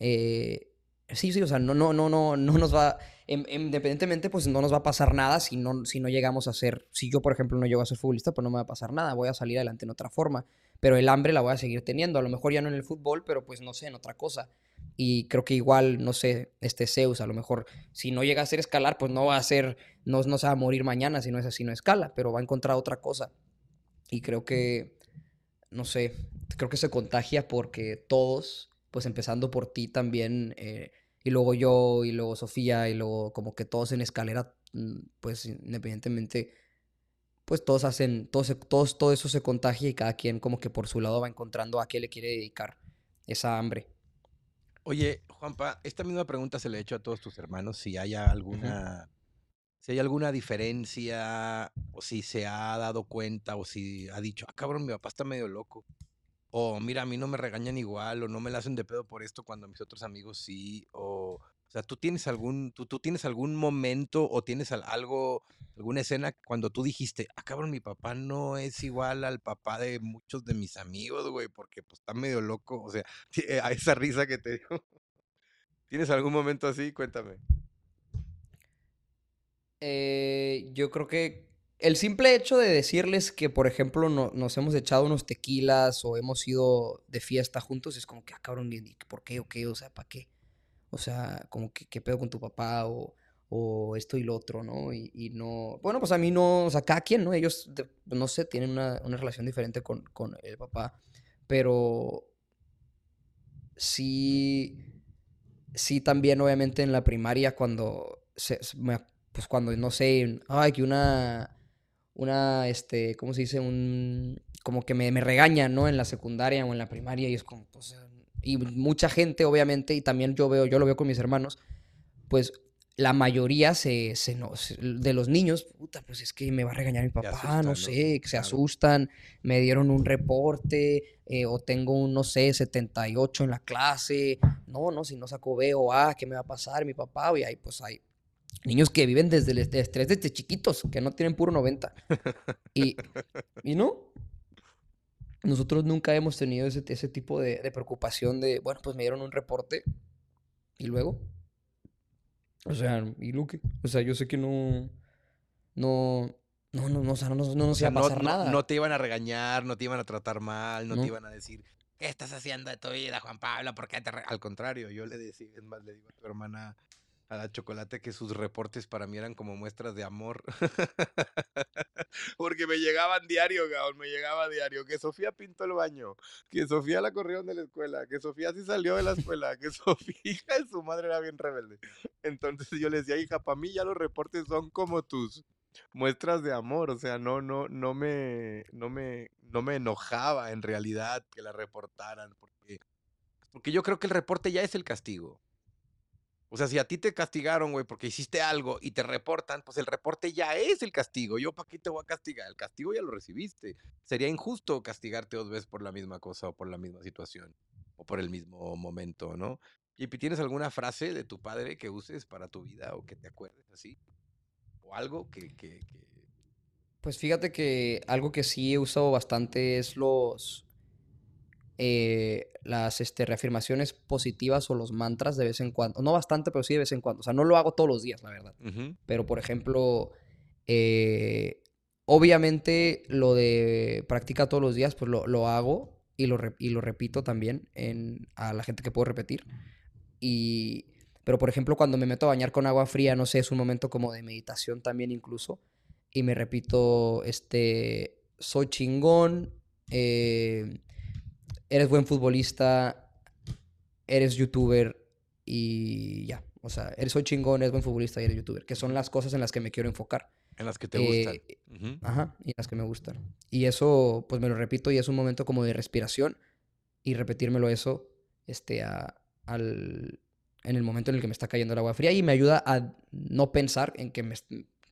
Eh, sí, sí, o sea, no, no, no, no, no nos va... Em, independientemente, pues no nos va a pasar nada si no, si no llegamos a ser... Si yo, por ejemplo, no llego a ser futbolista, pues no me va a pasar nada. Voy a salir adelante en otra forma pero el hambre la voy a seguir teniendo. A lo mejor ya no en el fútbol, pero pues no sé, en otra cosa. Y creo que igual, no sé, este Zeus, a lo mejor si no llega a ser escalar, pues no va a ser, no, no se va a morir mañana si no es así, no escala, pero va a encontrar otra cosa. Y creo que, no sé, creo que se contagia porque todos, pues empezando por ti también, eh, y luego yo, y luego Sofía, y luego como que todos en escalera, mm, pues independientemente pues todos hacen, todos, todos, todo eso se contagia y cada quien como que por su lado va encontrando a qué le quiere dedicar esa hambre. Oye, Juanpa, esta misma pregunta se le ha hecho a todos tus hermanos, si hay alguna, si hay alguna diferencia, o si se ha dado cuenta, o si ha dicho, ah, cabrón, mi papá está medio loco. O mira, a mí no me regañan igual, o no me la hacen de pedo por esto cuando mis otros amigos sí, o sea, ¿tú tienes algún, tú, tú tienes algún momento o tienes algo, alguna escena cuando tú dijiste, ah, cabrón, mi papá no es igual al papá de muchos de mis amigos, güey, porque pues está medio loco, o sea, a esa risa que te dio. ¿Tienes algún momento así? Cuéntame. Eh, yo creo que el simple hecho de decirles que, por ejemplo, no, nos hemos echado unos tequilas o hemos ido de fiesta juntos es como que, ah, cabrón, ¿por qué o qué? O sea, ¿para qué? O sea, como que qué pedo con tu papá o, o esto y lo otro, ¿no? Y, no, bueno, pues a mí no, o sea, cada quien, ¿no? Ellos, no sé, tienen una, una relación diferente con, con, el papá, pero sí, sí también obviamente en la primaria cuando, se, pues cuando, no sé, ay, que una, una, este, ¿cómo se dice? Un, como que me, me regañan, ¿no? En la secundaria o en la primaria y es como, pues, y mucha gente, obviamente, y también yo veo, yo lo veo con mis hermanos, pues la mayoría se, se, no, de los niños, puta, pues es que me va a regañar mi papá, no sé, que se asustan, me dieron un reporte, eh, o tengo un, no sé, 78 en la clase, no, no, si no saco B o A, ¿qué me va a pasar mi papá? Y ahí pues hay niños que viven desde el estrés desde chiquitos, que no tienen puro 90. Y, y no, nosotros nunca hemos tenido ese, ese tipo de, preocupación de, bueno, pues me dieron un reporte y luego. O sea, ¿y Luque? O sea, yo sé que no. No. No, no, no, o sea, no, no, no nos iba a pasar nada. No te iban a regañar, no te iban a tratar mal, no, te iban a decir, ¿qué estás haciendo de tu vida, Juan Pablo? ¿Por qué te Al contrario, yo le decía, es más, le digo a tu hermana, la chocolate, que sus reportes para mí eran como muestras de amor. Porque me llegaban diario, me llegaba diario. Que Sofía pintó el baño, que Sofía la corrieron de la escuela, que Sofía sí salió de la escuela, que Sofía, hija de su madre, era bien rebelde. Entonces yo le decía, hija, para mí ya los reportes son como tus muestras de amor, o sea, no, no, no me, no me, no me enojaba en realidad que la reportaran, porque, porque yo creo que el reporte ya es el castigo. O sea, si a ti te castigaron, güey, porque hiciste algo y te reportan, pues el reporte ya es el castigo. Yo, ¿para qué te voy a castigar? El castigo ya lo recibiste. Sería injusto castigarte dos veces por la misma cosa o por la misma situación o por el mismo momento, ¿no? ¿Y tienes alguna frase de tu padre que uses para tu vida o que te acuerdes así? ¿O algo que, que... Pues fíjate que algo que sí he usado bastante es los, eh, las este, reafirmaciones positivas o los mantras de vez en cuando. No bastante, pero sí de vez en cuando. O sea, no lo hago todos los días, la verdad. Pero, por ejemplo, eh, obviamente lo de practica todos los días, pues lo, hago y lo, y lo repito también en, a la gente que puedo repetir. Y, pero, por ejemplo, cuando me meto a bañar con agua fría, no sé, es un momento como de meditación también incluso. Y me repito, este, soy chingón. Eh, eres buen futbolista, eres youtuber y ya. O sea, eres soy chingón, eres buen futbolista y eres youtuber, que son las cosas en las que me quiero enfocar. En las que te gustan. Eh, ajá, y en las que me gustan. Y eso, pues me lo repito y es un momento como de respiración y repetírmelo eso este, al, en el momento en el que me está cayendo el agua fría y me ayuda a no pensar en que me,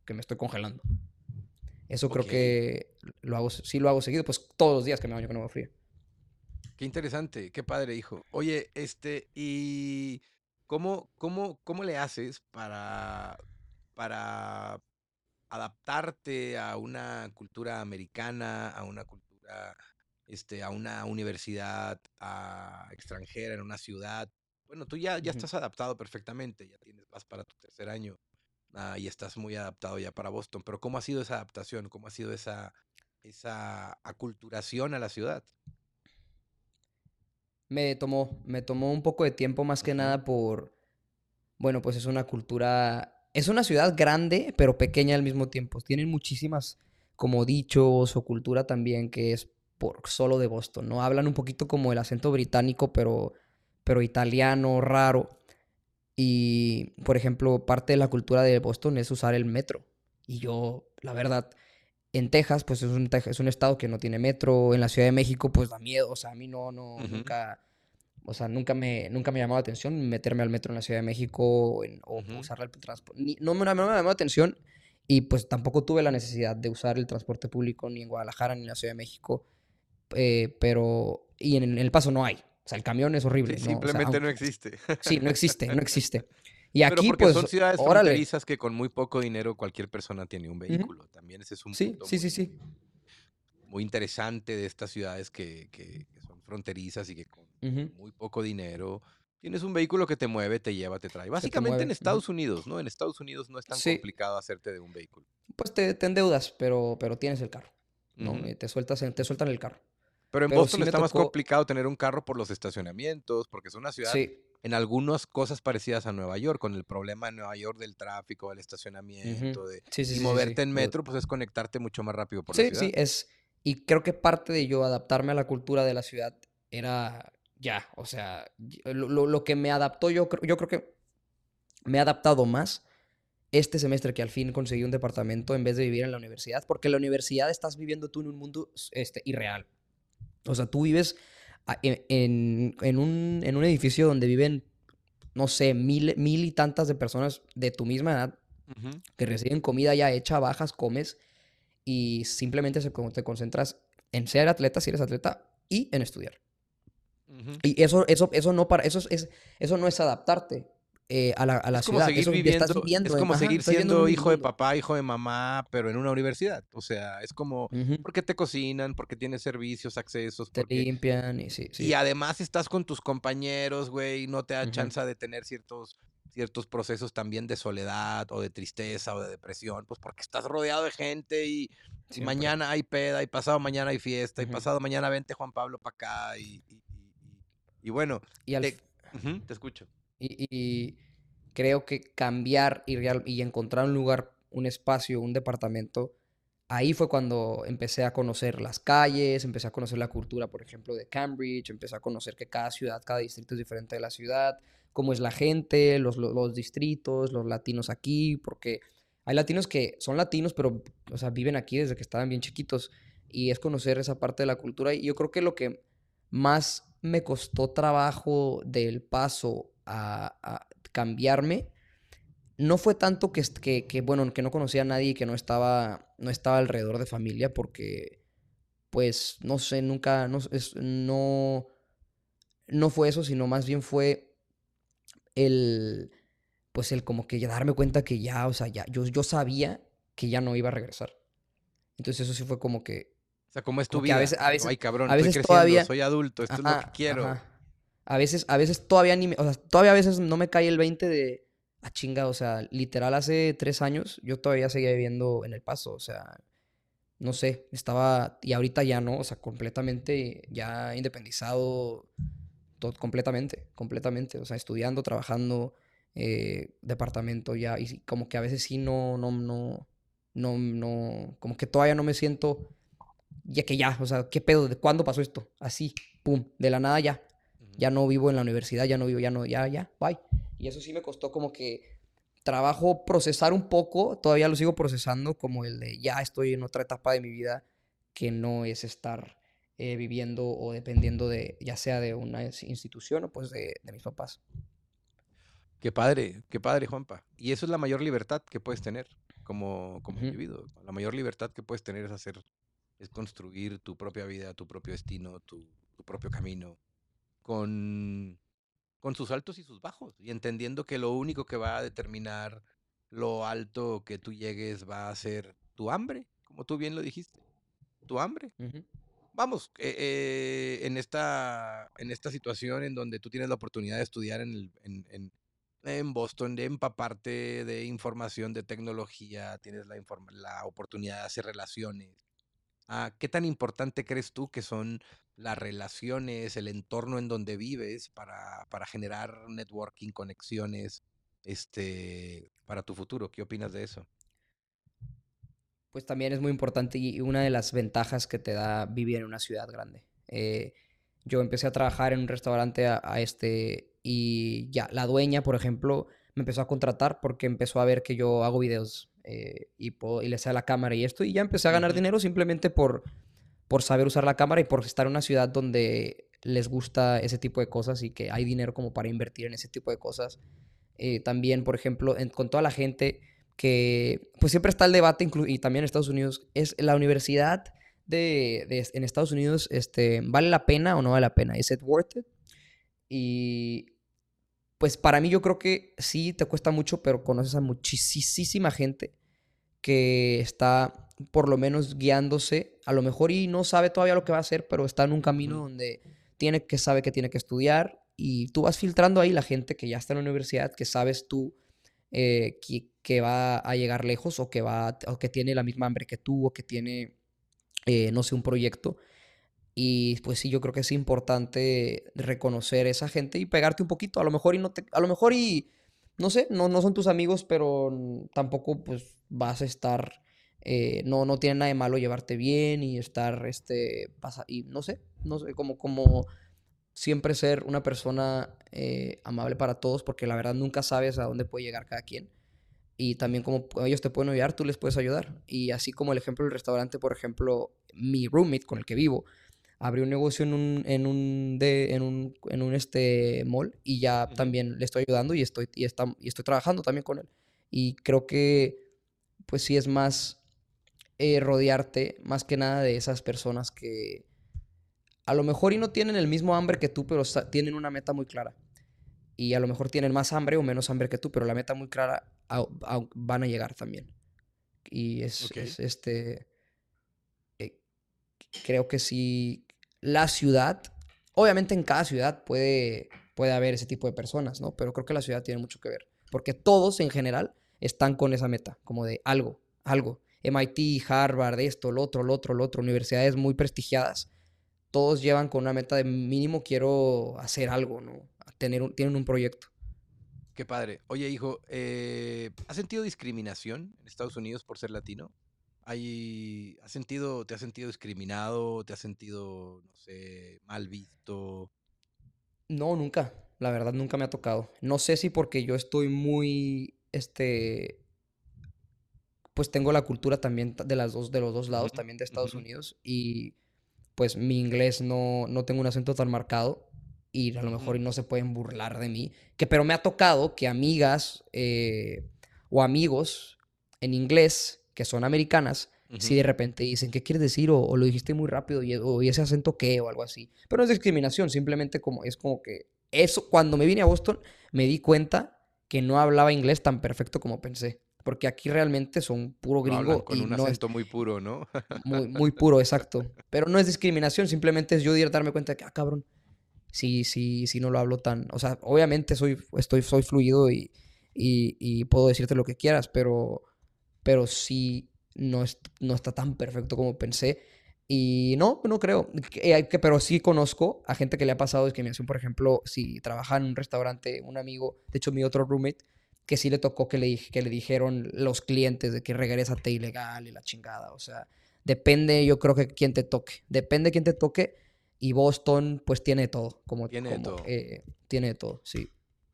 que me estoy congelando. Eso creo que lo hago, sí lo hago seguido, pues todos los días que me baño con agua fría. Qué interesante, qué padre, hijo. Oye, este, ¿y cómo, cómo, cómo le haces para, para adaptarte a una cultura americana, a una cultura, este, a una universidad extranjera, en una ciudad? Bueno, tú ya, ya estás adaptado perfectamente, ya tienes, vas para tu tercer año ah, y estás muy adaptado ya para Boston, pero ¿cómo ha sido esa adaptación? ¿Cómo ha sido esa, esa aculturación a la ciudad? Me tomó, me tomó un poco de tiempo más que nada por, bueno, pues es una cultura, es una ciudad grande, pero pequeña al mismo tiempo. Tienen muchísimas como dichos o cultura también que es por solo de Boston, ¿no? Hablan un poquito como el acento británico, pero, pero italiano, raro. Y, por ejemplo, parte de la cultura de Boston es usar el metro. Y yo, la verdad, en Texas, pues es un, es un estado que no tiene metro. En la Ciudad de México, pues da miedo. O sea, a mí no, no, nunca. O sea, nunca me, nunca me llamó la atención meterme al metro en la Ciudad de México o, en, usar el transporte. No, me, llamó la atención y pues tampoco tuve la necesidad de usar el transporte público ni en Guadalajara ni en la Ciudad de México. Eh, pero. Y en, el paso no hay. O sea, el camión es horrible. Simplemente no existe. Sí, no existe, no existe. Y aquí, porque pues, son ciudades fronterizas que con muy poco dinero cualquier persona tiene un vehículo. También ese es un sí, sí, sí, sí. muy interesante de estas ciudades que, que, son fronterizas y que con muy poco dinero tienes un vehículo que te mueve, te lleva, te trae. Básicamente en Estados Unidos, ¿no? En Estados Unidos no es tan complicado hacerte de un vehículo. Pues te, te endeudas, pero, pero tienes el carro, ¿no? te, sueltas, te sueltan el carro. Pero en Boston está más complicado tener un carro por los estacionamientos, porque es una ciudad en algunas cosas parecidas a Nueva York, con el problema de Nueva York del tráfico, del estacionamiento, de y moverte en metro, pues es conectarte mucho más rápido por la ciudad. Sí, sí, es. Y creo que parte de yo adaptarme a la cultura de la ciudad era ya, o sea, lo, lo que me adaptó, yo, yo creo que me he adaptado más este semestre que al fin conseguí un departamento en vez de vivir en la universidad, porque en la universidad estás viviendo tú en un mundo este, irreal. O sea, tú vives en, un, edificio donde viven, no sé, mil, mil y tantas de personas de tu misma edad que reciben comida ya hecha, bajas, comes y simplemente te concentras en ser atleta si eres atleta y en estudiar. Y eso, eso, eso no para, eso es, eso no es adaptarte. Eh, a la, a la es ciudad. Seguir viviendo, es como seguir siendo hijo de papá, hijo de mamá, pero en una universidad. O sea, es como, porque te cocinan, porque tienes servicios, accesos. Te limpian y sí, Y además estás con tus compañeros, güey, no te da chance de tener ciertos ciertos procesos también de soledad o de tristeza o de depresión, pues porque estás rodeado de gente y, mañana hay peda y pasado mañana hay fiesta y pasado mañana vente Juan Pablo para acá y, Y bueno, y te, te, escucho. Y, creo que cambiar y, y encontrar un lugar, un espacio, un departamento, ahí fue cuando empecé a conocer las calles, empecé a conocer la cultura, por ejemplo, de Cambridge, empecé a conocer que cada ciudad, cada distrito es diferente de la ciudad, cómo es la gente, los, los, distritos, los latinos aquí, porque hay latinos que son latinos, pero, o sea, viven aquí desde que estaban bien chiquitos, y es conocer esa parte de la cultura, y yo creo que lo que más me costó trabajo del paso a, a cambiarme no fue tanto que, que, que, bueno, que no conocía a nadie y que no estaba, no estaba alrededor de familia porque, pues, no sé, nunca, no, es, no, no fue eso, sino más bien fue el, pues, el como que ya darme cuenta que ya, o sea, ya, yo, yo sabía que ya no iba a regresar. Entonces eso sí fue como que... O sea, ¿cómo es tu vida? A veces, a veces, Ay, cabrón, a veces todavía... soy adulto, esto es lo que quiero. A veces, a veces todavía ni o sea, todavía a veces no me cae el 20 de ah, chinga, o sea, literal hace tres años yo todavía seguía viviendo en El Paso, o sea, no sé, estaba, y ahorita ya no, o sea, completamente ya independizado, todo, completamente, completamente, o sea, estudiando, trabajando, eh, departamento ya, y como que a veces sí no, no, no, no, no, como que todavía no me siento, ya que ya, o sea, ¿qué pedo? ¿De cuándo pasó esto? Así, pum, de la nada ya, ya no vivo en la universidad, ya no vivo, ya no, ya, ya, bye. Y eso sí me costó como que trabajo procesar un poco, todavía lo sigo procesando, como el de ya estoy en otra etapa de mi vida que no es estar eh, viviendo o dependiendo de, ya sea de una institución o pues de, mis papás. Qué padre, qué padre, Juanpa. Y eso es la mayor libertad que puedes tener como, como individuo. La mayor libertad que puedes tener es hacer, es construir tu propia vida, tu propio destino, tu, tu propio camino, con con sus altos y sus bajos, y entendiendo que lo único que va a determinar lo alto que tú llegues va a ser tu hambre, como tú bien lo dijiste, tu hambre. Vamos, eh, eh, en, esta, en esta situación en donde tú tienes la oportunidad de estudiar en, el, en, en, Boston, de empaparte de información, de tecnología, tienes la, la oportunidad de hacer relaciones. Ah, ¿Qué tan importante crees tú que son las relaciones, el entorno en donde vives para, para generar networking, conexiones, este, para tu futuro. ¿Qué opinas de eso? Pues también es muy importante y una de las ventajas que te da vivir en una ciudad grande. Eh, yo empecé a trabajar en un restaurante a, este y ya, la dueña, por ejemplo, me empezó a contratar porque empezó a ver que yo hago videos eh, y, y le la cámara y esto y ya empecé a ganar dinero simplemente por por saber usar la cámara y por estar en una ciudad donde les gusta ese tipo de cosas y que hay dinero como para invertir en ese tipo de cosas. Eh, también, por ejemplo, con toda la gente que, pues siempre está el debate, y también en Estados Unidos, es la universidad de, en Estados Unidos, este, ¿vale la pena o no vale la pena? ¿Es it worth it? Y pues para mí yo creo que sí te cuesta mucho, pero conoces a muchísima gente que está por lo menos guiándose, a lo mejor y no sabe todavía lo que va a hacer, pero está en un camino donde tiene que sabe que tiene que estudiar y tú vas filtrando ahí la gente que ya está en la universidad, que sabes tú eh, que, va a llegar lejos o que, va, o que tiene la misma hambre que tú o que tiene, eh, no sé, un proyecto. Y pues sí, yo creo que es importante reconocer esa gente y pegarte un poquito. A lo mejor y no te, a lo mejor y no sé, no, no son tus amigos, pero tampoco pues vas a estar eh, no, no tiene nada de malo llevarte bien y estar, este, pasa, y no sé, no sé, como, como siempre ser una persona eh, amable para todos, porque la verdad nunca sabes a dónde puede llegar cada quien. Y también como ellos te pueden ayudar, tú les puedes ayudar. Y así como el ejemplo del restaurante, por ejemplo, mi roommate con el que vivo, abrió un negocio en un, en un, de, en un, en un este mall y ya también le estoy ayudando y estoy, y, está, y estoy trabajando también con él. Y creo que, pues sí es más eh, rodearte más que nada de esas personas que a lo mejor y no tienen el mismo hambre que tú, pero tienen una meta muy clara. Y a lo mejor tienen más hambre o menos hambre que tú, pero la meta muy clara van a llegar también. Y es, este... Eh, creo que si la ciudad, obviamente en cada ciudad puede, puede haber ese tipo de personas, ¿no? Pero creo que la ciudad tiene mucho que ver. Porque todos en general están con esa meta, como de algo, algo. MIT, Harvard, esto, lo otro, lo otro, lo otro, universidades muy prestigiadas, todos llevan con una meta de mínimo quiero hacer algo, ¿no? Tener un, tienen un proyecto. Qué padre. Oye, hijo, eh, ¿has sentido discriminación en Estados Unidos por ser latino? ¿Hay, ¿has sentido, ¿Te has sentido discriminado? ¿Te has sentido, no sé, mal visto? No, nunca. La verdad, nunca me ha tocado. No sé si porque yo estoy muy, este, pues tengo la cultura también de, las dos, de los dos lados, también de Estados Unidos, y pues mi inglés no, no tengo un acento tan marcado y a lo mejor no se pueden burlar de mí, que pero me ha tocado que amigas eh, o amigos en inglés que son americanas, si de repente dicen, ¿qué quieres decir? O, lo dijiste muy rápido, y, o ese acento qué, o algo así. Pero no es discriminación, simplemente como, es como que eso, cuando me vine a Boston, me di cuenta que no hablaba inglés tan perfecto como pensé. Porque aquí realmente son puro gringo. con un acento muy puro, ¿no? muy, muy puro, exacto. Pero no es discriminación, simplemente es yo darme cuenta de que, ah, cabrón, sí, sí, sí no lo hablo tan. O sea, obviamente soy, estoy, soy fluido y, y, puedo decirte lo que quieras, pero, pero sí no, no está tan perfecto como pensé. Y no, no creo. Que, pero sí conozco a gente que le ha pasado es que me hacen, por ejemplo, si trabaja en un restaurante, un amigo, de hecho mi otro roommate, que sí le tocó que le, que le dijeron los clientes de que regrésate ilegal y la chingada. O sea, depende, yo creo que quién te toque. Depende quién te toque. Y Boston, pues tiene todo. Como, tiene todo. Eh, tiene todo, sí.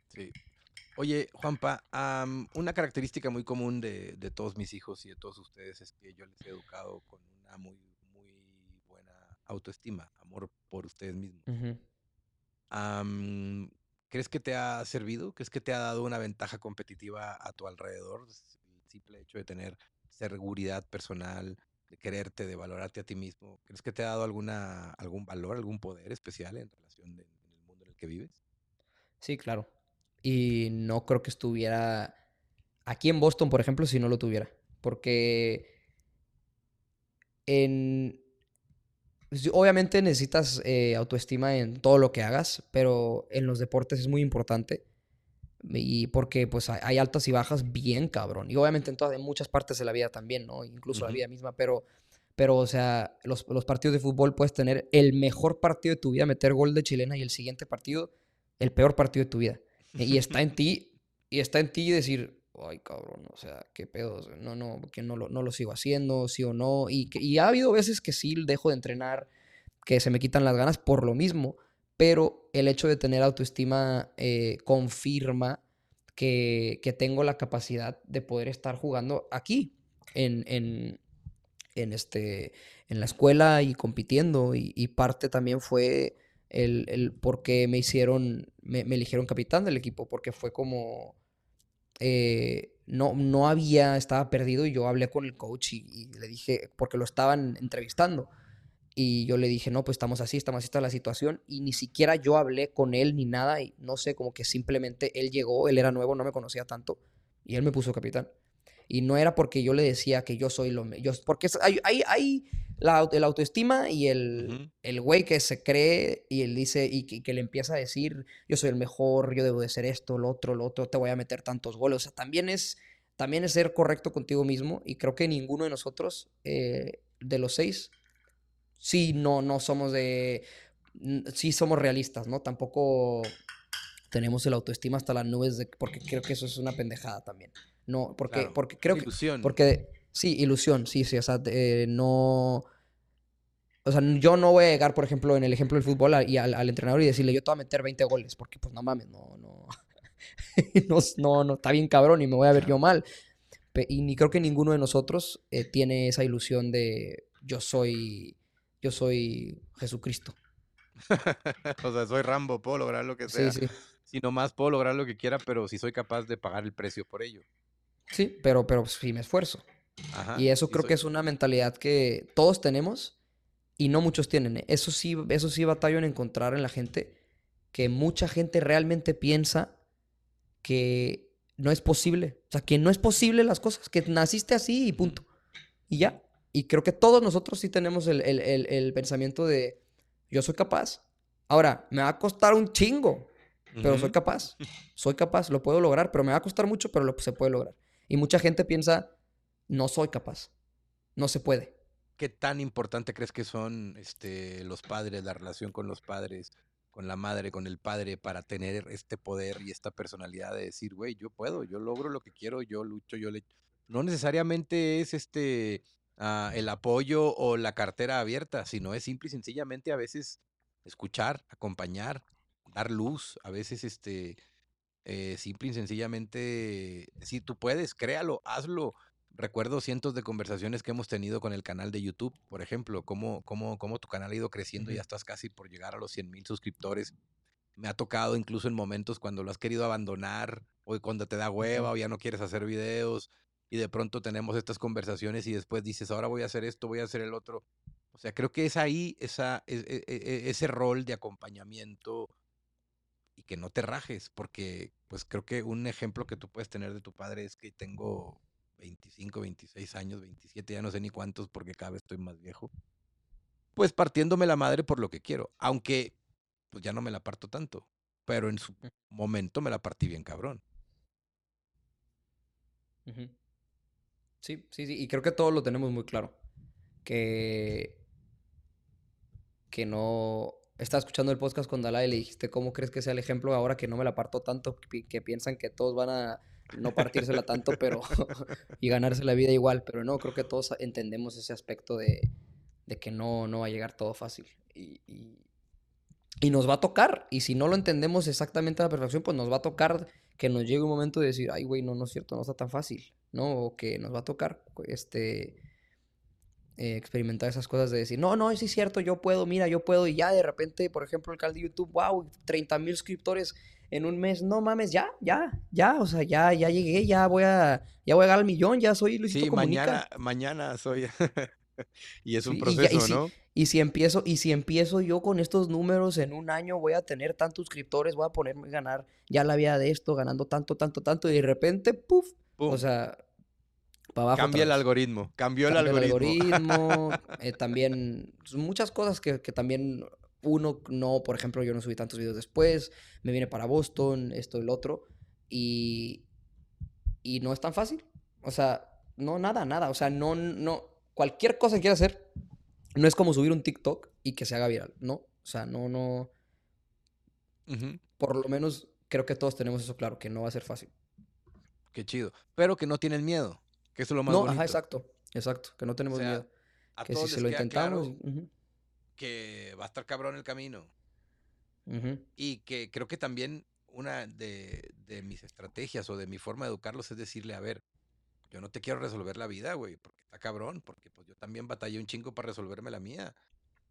Sí. Oye, Juanpa, una característica muy común de, de, todos mis hijos y de todos ustedes es que yo les he educado con una muy, muy buena autoestima, amor por ustedes mismos. ¿Crees que te ha servido? ¿Crees que te ha dado una ventaja competitiva a tu alrededor? El simple hecho de tener seguridad personal, de quererte, de valorarte a ti mismo. ¿Crees que te ha dado alguna, algún valor, algún poder especial en relación en el mundo en el que vives? Sí, claro. Y no creo que estuviera aquí en Boston, por ejemplo, si no lo tuviera. Porque en, pues, obviamente necesitas eh, autoestima en todo lo que hagas, pero en los deportes es muy importante. Y porque pues hay altas y bajas bien cabrón. Y obviamente en, todas, en muchas partes de la vida también, ¿no? Incluso la vida misma. Pero, pero o sea, los, los, partidos de fútbol puedes tener el mejor partido de tu vida, meter gol de chilena y el siguiente partido, el peor partido de tu vida. Y está en ti, y está en ti decir, ay, cabrón, o sea, qué pedo, no, no, que no lo, no lo sigo haciendo, sí o no. Y, y ha habido veces que sí dejo de entrenar, que se me quitan las ganas por lo mismo, pero el hecho de tener autoestima eh, confirma que, que, tengo la capacidad de poder estar jugando aquí, en, en, en este, en la escuela y compitiendo. Y, parte también fue el, el por qué me hicieron, me, me eligieron capitán del equipo, porque fue como eh, no, no había, estaba perdido y yo hablé con el coach y, le dije, porque lo estaban entrevistando. Y yo le dije, no, pues estamos así, estamos así, está la situación. Y ni siquiera yo hablé con él ni nada. Y no sé, como que simplemente él llegó, él era nuevo, no me conocía tanto. Y él me puso capitán. Y no era porque yo le decía que yo soy lo... Yo, porque hay, hay, hay la, el autoestima y el, el güey que se cree y él dice y que, le empieza a decir, yo soy el mejor, yo debo de ser esto, lo otro, lo otro, te voy a meter tantos goles. O sea, también es, también es ser correcto contigo mismo y creo que ninguno de nosotros, eh, de los seis, sí, no, no somos de... Sí somos realistas, ¿no? Tampoco tenemos el autoestima hasta las nubes de, porque creo que eso es una pendejada también. No, porque, porque creo que... Ilusión. Porque, sí, ilusión, sí, sí, o sea, eh, no... O sea, yo no voy a llegar, por ejemplo, en el ejemplo del fútbol y al, entrenador y decirle, yo te voy a meter 20 goles, porque pues no mames, no, no, no, no, está bien cabrón y me voy a ver yo mal. Y ni creo que ninguno de nosotros eh, tiene esa ilusión de yo soy, yo soy Jesucristo. o sea, soy Rambo, puedo lograr lo que sea. Sí, sí. Si nomás puedo lograr lo que quiera, pero si soy capaz de pagar el precio por ello. Sí, pero, pero sí me esfuerzo. y eso creo que es una mentalidad que todos tenemos y no muchos tienen. ¿eh? Eso sí, eso sí batallo en encontrar en la gente que mucha gente realmente piensa que no es posible. O sea, que no es posible las cosas, que naciste así y punto. Y ya. Y creo que todos nosotros sí tenemos el, el pensamiento de yo soy capaz. Ahora, me va a costar un chingo, pero soy capaz. Soy capaz, lo puedo lograr, pero me va a costar mucho, pero lo, se puede lograr. Y mucha gente piensa, no soy capaz, no se puede. ¿qué tan importante crees que son este, los padres, la relación con los padres, con la madre, con el padre, para tener este poder y esta personalidad de decir, güey, yo puedo, yo logro lo que quiero, yo lucho, yo le... No necesariamente es este ah, el apoyo o la cartera abierta, sino es simple y sencillamente a veces escuchar, acompañar, dar luz, a veces este, eh, simple y sencillamente decir, tú puedes, créalo, hazlo, recuerdo cientos de conversaciones que hemos tenido con el canal de YouTube, por ejemplo, cómo, cómo, cómo tu canal ha ido creciendo, y ya estás casi por llegar a los 100 mil suscriptores. Me ha tocado incluso en momentos cuando lo has querido abandonar, o cuando te da hueva, o ya no quieres hacer videos, y de pronto tenemos estas conversaciones y después dices, ahora voy a hacer esto, voy a hacer el otro. O sea, creo que es ahí esa, e, e, e, ese rol de acompañamiento y que no te rajes, porque pues creo que un ejemplo que tú puedes tener de tu padre es que tengo 25, 26 años, 27, ya no sé ni cuántos porque cada vez estoy más viejo. Pues partiéndome la madre por lo que quiero, aunque pues ya no me la parto tanto, pero en su momento me la partí bien cabrón. Sí, sí, sí, y creo que todos lo tenemos muy claro. Que, que no... Estaba escuchando el podcast con Dalai y le dijiste, ¿cómo crees que sea el ejemplo ahora que no me la parto tanto? Que piensan que todos van a no partírsela tanto, pero y ganarse la vida igual, pero no, creo que todos entendemos ese aspecto de, que no, no va a llegar todo fácil. Y, y, nos va a tocar, y si no lo entendemos exactamente a la perfección, pues nos va a tocar que nos llegue un momento de decir, ay, güey, no, no es cierto, no está tan fácil, ¿no? O que nos va a tocar, este... Eh, experimentar esas cosas de decir, no, no, sí es cierto, yo puedo, mira, yo puedo, y ya de repente, por ejemplo, el canal de YouTube, wow, 30 mil suscriptores, en un mes, no mames, ya, ya, ya, o sea, ya, ya llegué, ya voy a, ya voy a llegar al millón, ya soy Luisito sí, mañana, mañana soy. y es un proceso, ¿no? y si empiezo, y si empiezo yo con estos números en un año, voy a tener tantos suscriptores, voy a ponerme a ganar ya la vida de esto, ganando tanto, tanto, tanto, y de repente, puff, o sea, para abajo. Cambia el algoritmo, cambió el algoritmo. El algoritmo, eh, también, pues, muchas cosas que, que también uno no, por ejemplo, yo no subí tantos videos después, me vine para Boston, esto y lo otro, y, y no es tan fácil. O sea, no, nada, nada. O sea, no, no, cualquier cosa que quieras hacer, no es como subir un TikTok y que se haga viral, ¿no? O sea, no, no. Por lo menos creo que todos tenemos eso claro, que no va a ser fácil. Qué chido. Pero que no tienen miedo, que eso es lo más no, bonito. ajá, exacto, exacto, que no tenemos miedo. que si se lo intentamos que va a estar cabrón el camino. Y que creo que también una de, mis estrategias o de mi forma de educarlos es decirle, a ver, yo no te quiero resolver la vida, güey, porque está cabrón, porque pues yo también batallé un chingo para resolverme la mía.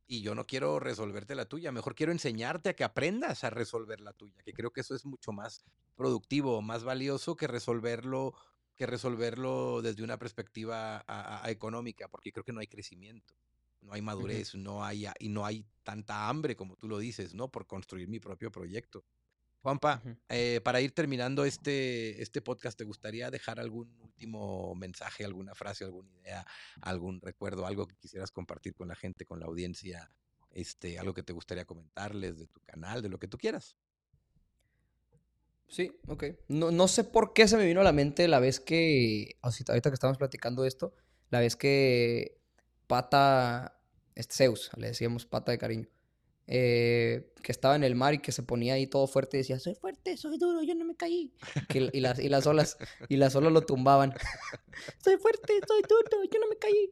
Y yo no quiero resolverte la tuya, mejor quiero enseñarte a que aprendas a resolver la tuya, que creo que eso es mucho más productivo, más valioso que resolverlo, que resolverlo desde una perspectiva económica, porque creo que no hay crecimiento no hay madurez, no hay, y no hay tanta hambre como tú lo dices, ¿no? Por construir mi propio proyecto. Juanpa, eh, para ir terminando este, este podcast, ¿te gustaría dejar algún último mensaje, alguna frase, alguna idea, algún recuerdo, algo que quisieras compartir con la gente, con la audiencia, este, algo que te gustaría comentarles de tu canal, de lo que tú quieras? Sí, ok. No, no sé por qué se me vino a la mente la vez que, ahorita que estamos platicando esto, la vez que Pata este Zeus, le decíamos pata de cariño, eh, que estaba en el mar y que se ponía ahí todo fuerte y decía, soy fuerte, soy duro, yo no me caí. y, las, y, las olas, y las olas lo tumbaban. soy fuerte, soy duro, yo no me caí.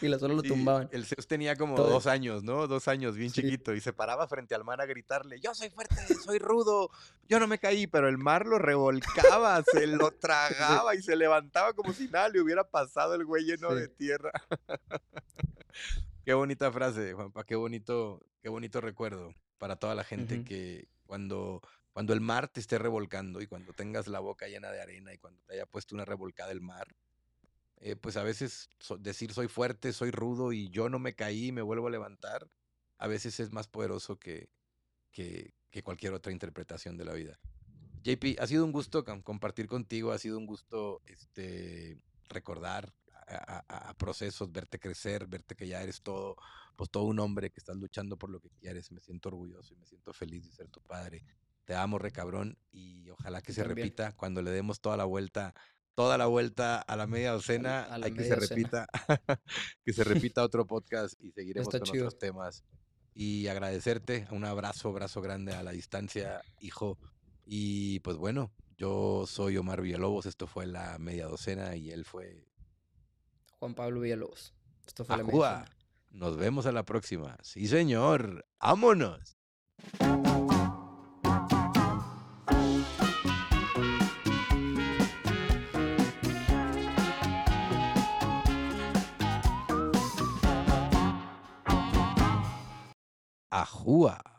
Y las olas lo tumbaban. El Zeus tenía como dos años, ¿no? Dos años, bien chiquito, y se paraba frente al mar a gritarle, yo soy fuerte, soy rudo, yo no me caí, pero el mar lo revolcaba, se lo tragaba y se levantaba como si nada le hubiera pasado el güey lleno de tierra. Qué bonita frase, Juanpa, qué bonito, qué bonito recuerdo para toda la gente que cuando, cuando el mar te esté revolcando y cuando tengas la boca llena de arena y cuando te haya puesto una revolcada el mar, eh, pues a veces decir soy fuerte, soy rudo y yo no me caí y me vuelvo a levantar, a veces es más poderoso que, que, que cualquier otra interpretación de la vida. JP, ha sido un gusto compartir contigo, ha sido un gusto este, recordar a, procesos, verte crecer, verte que ya eres todo, pues todo un hombre que estás luchando por lo que quieres. Me siento orgulloso y me siento feliz de ser tu padre. Te amo, re cabrón, y ojalá que se repita cuando le demos toda la vuelta toda la vuelta a la media docena. Hay que se repita, que se repita otro podcast y seguiremos con otros temas. Y agradecerte, un abrazo, abrazo grande a la distancia, hijo. Y pues bueno, yo soy Omar Villalobos, esto fue la media docena y él fue Juan Pablo Villalobos. Esto fue la media docena. Nos vemos a la próxima. Sí, señor. ¡Vámonos! Ajúa.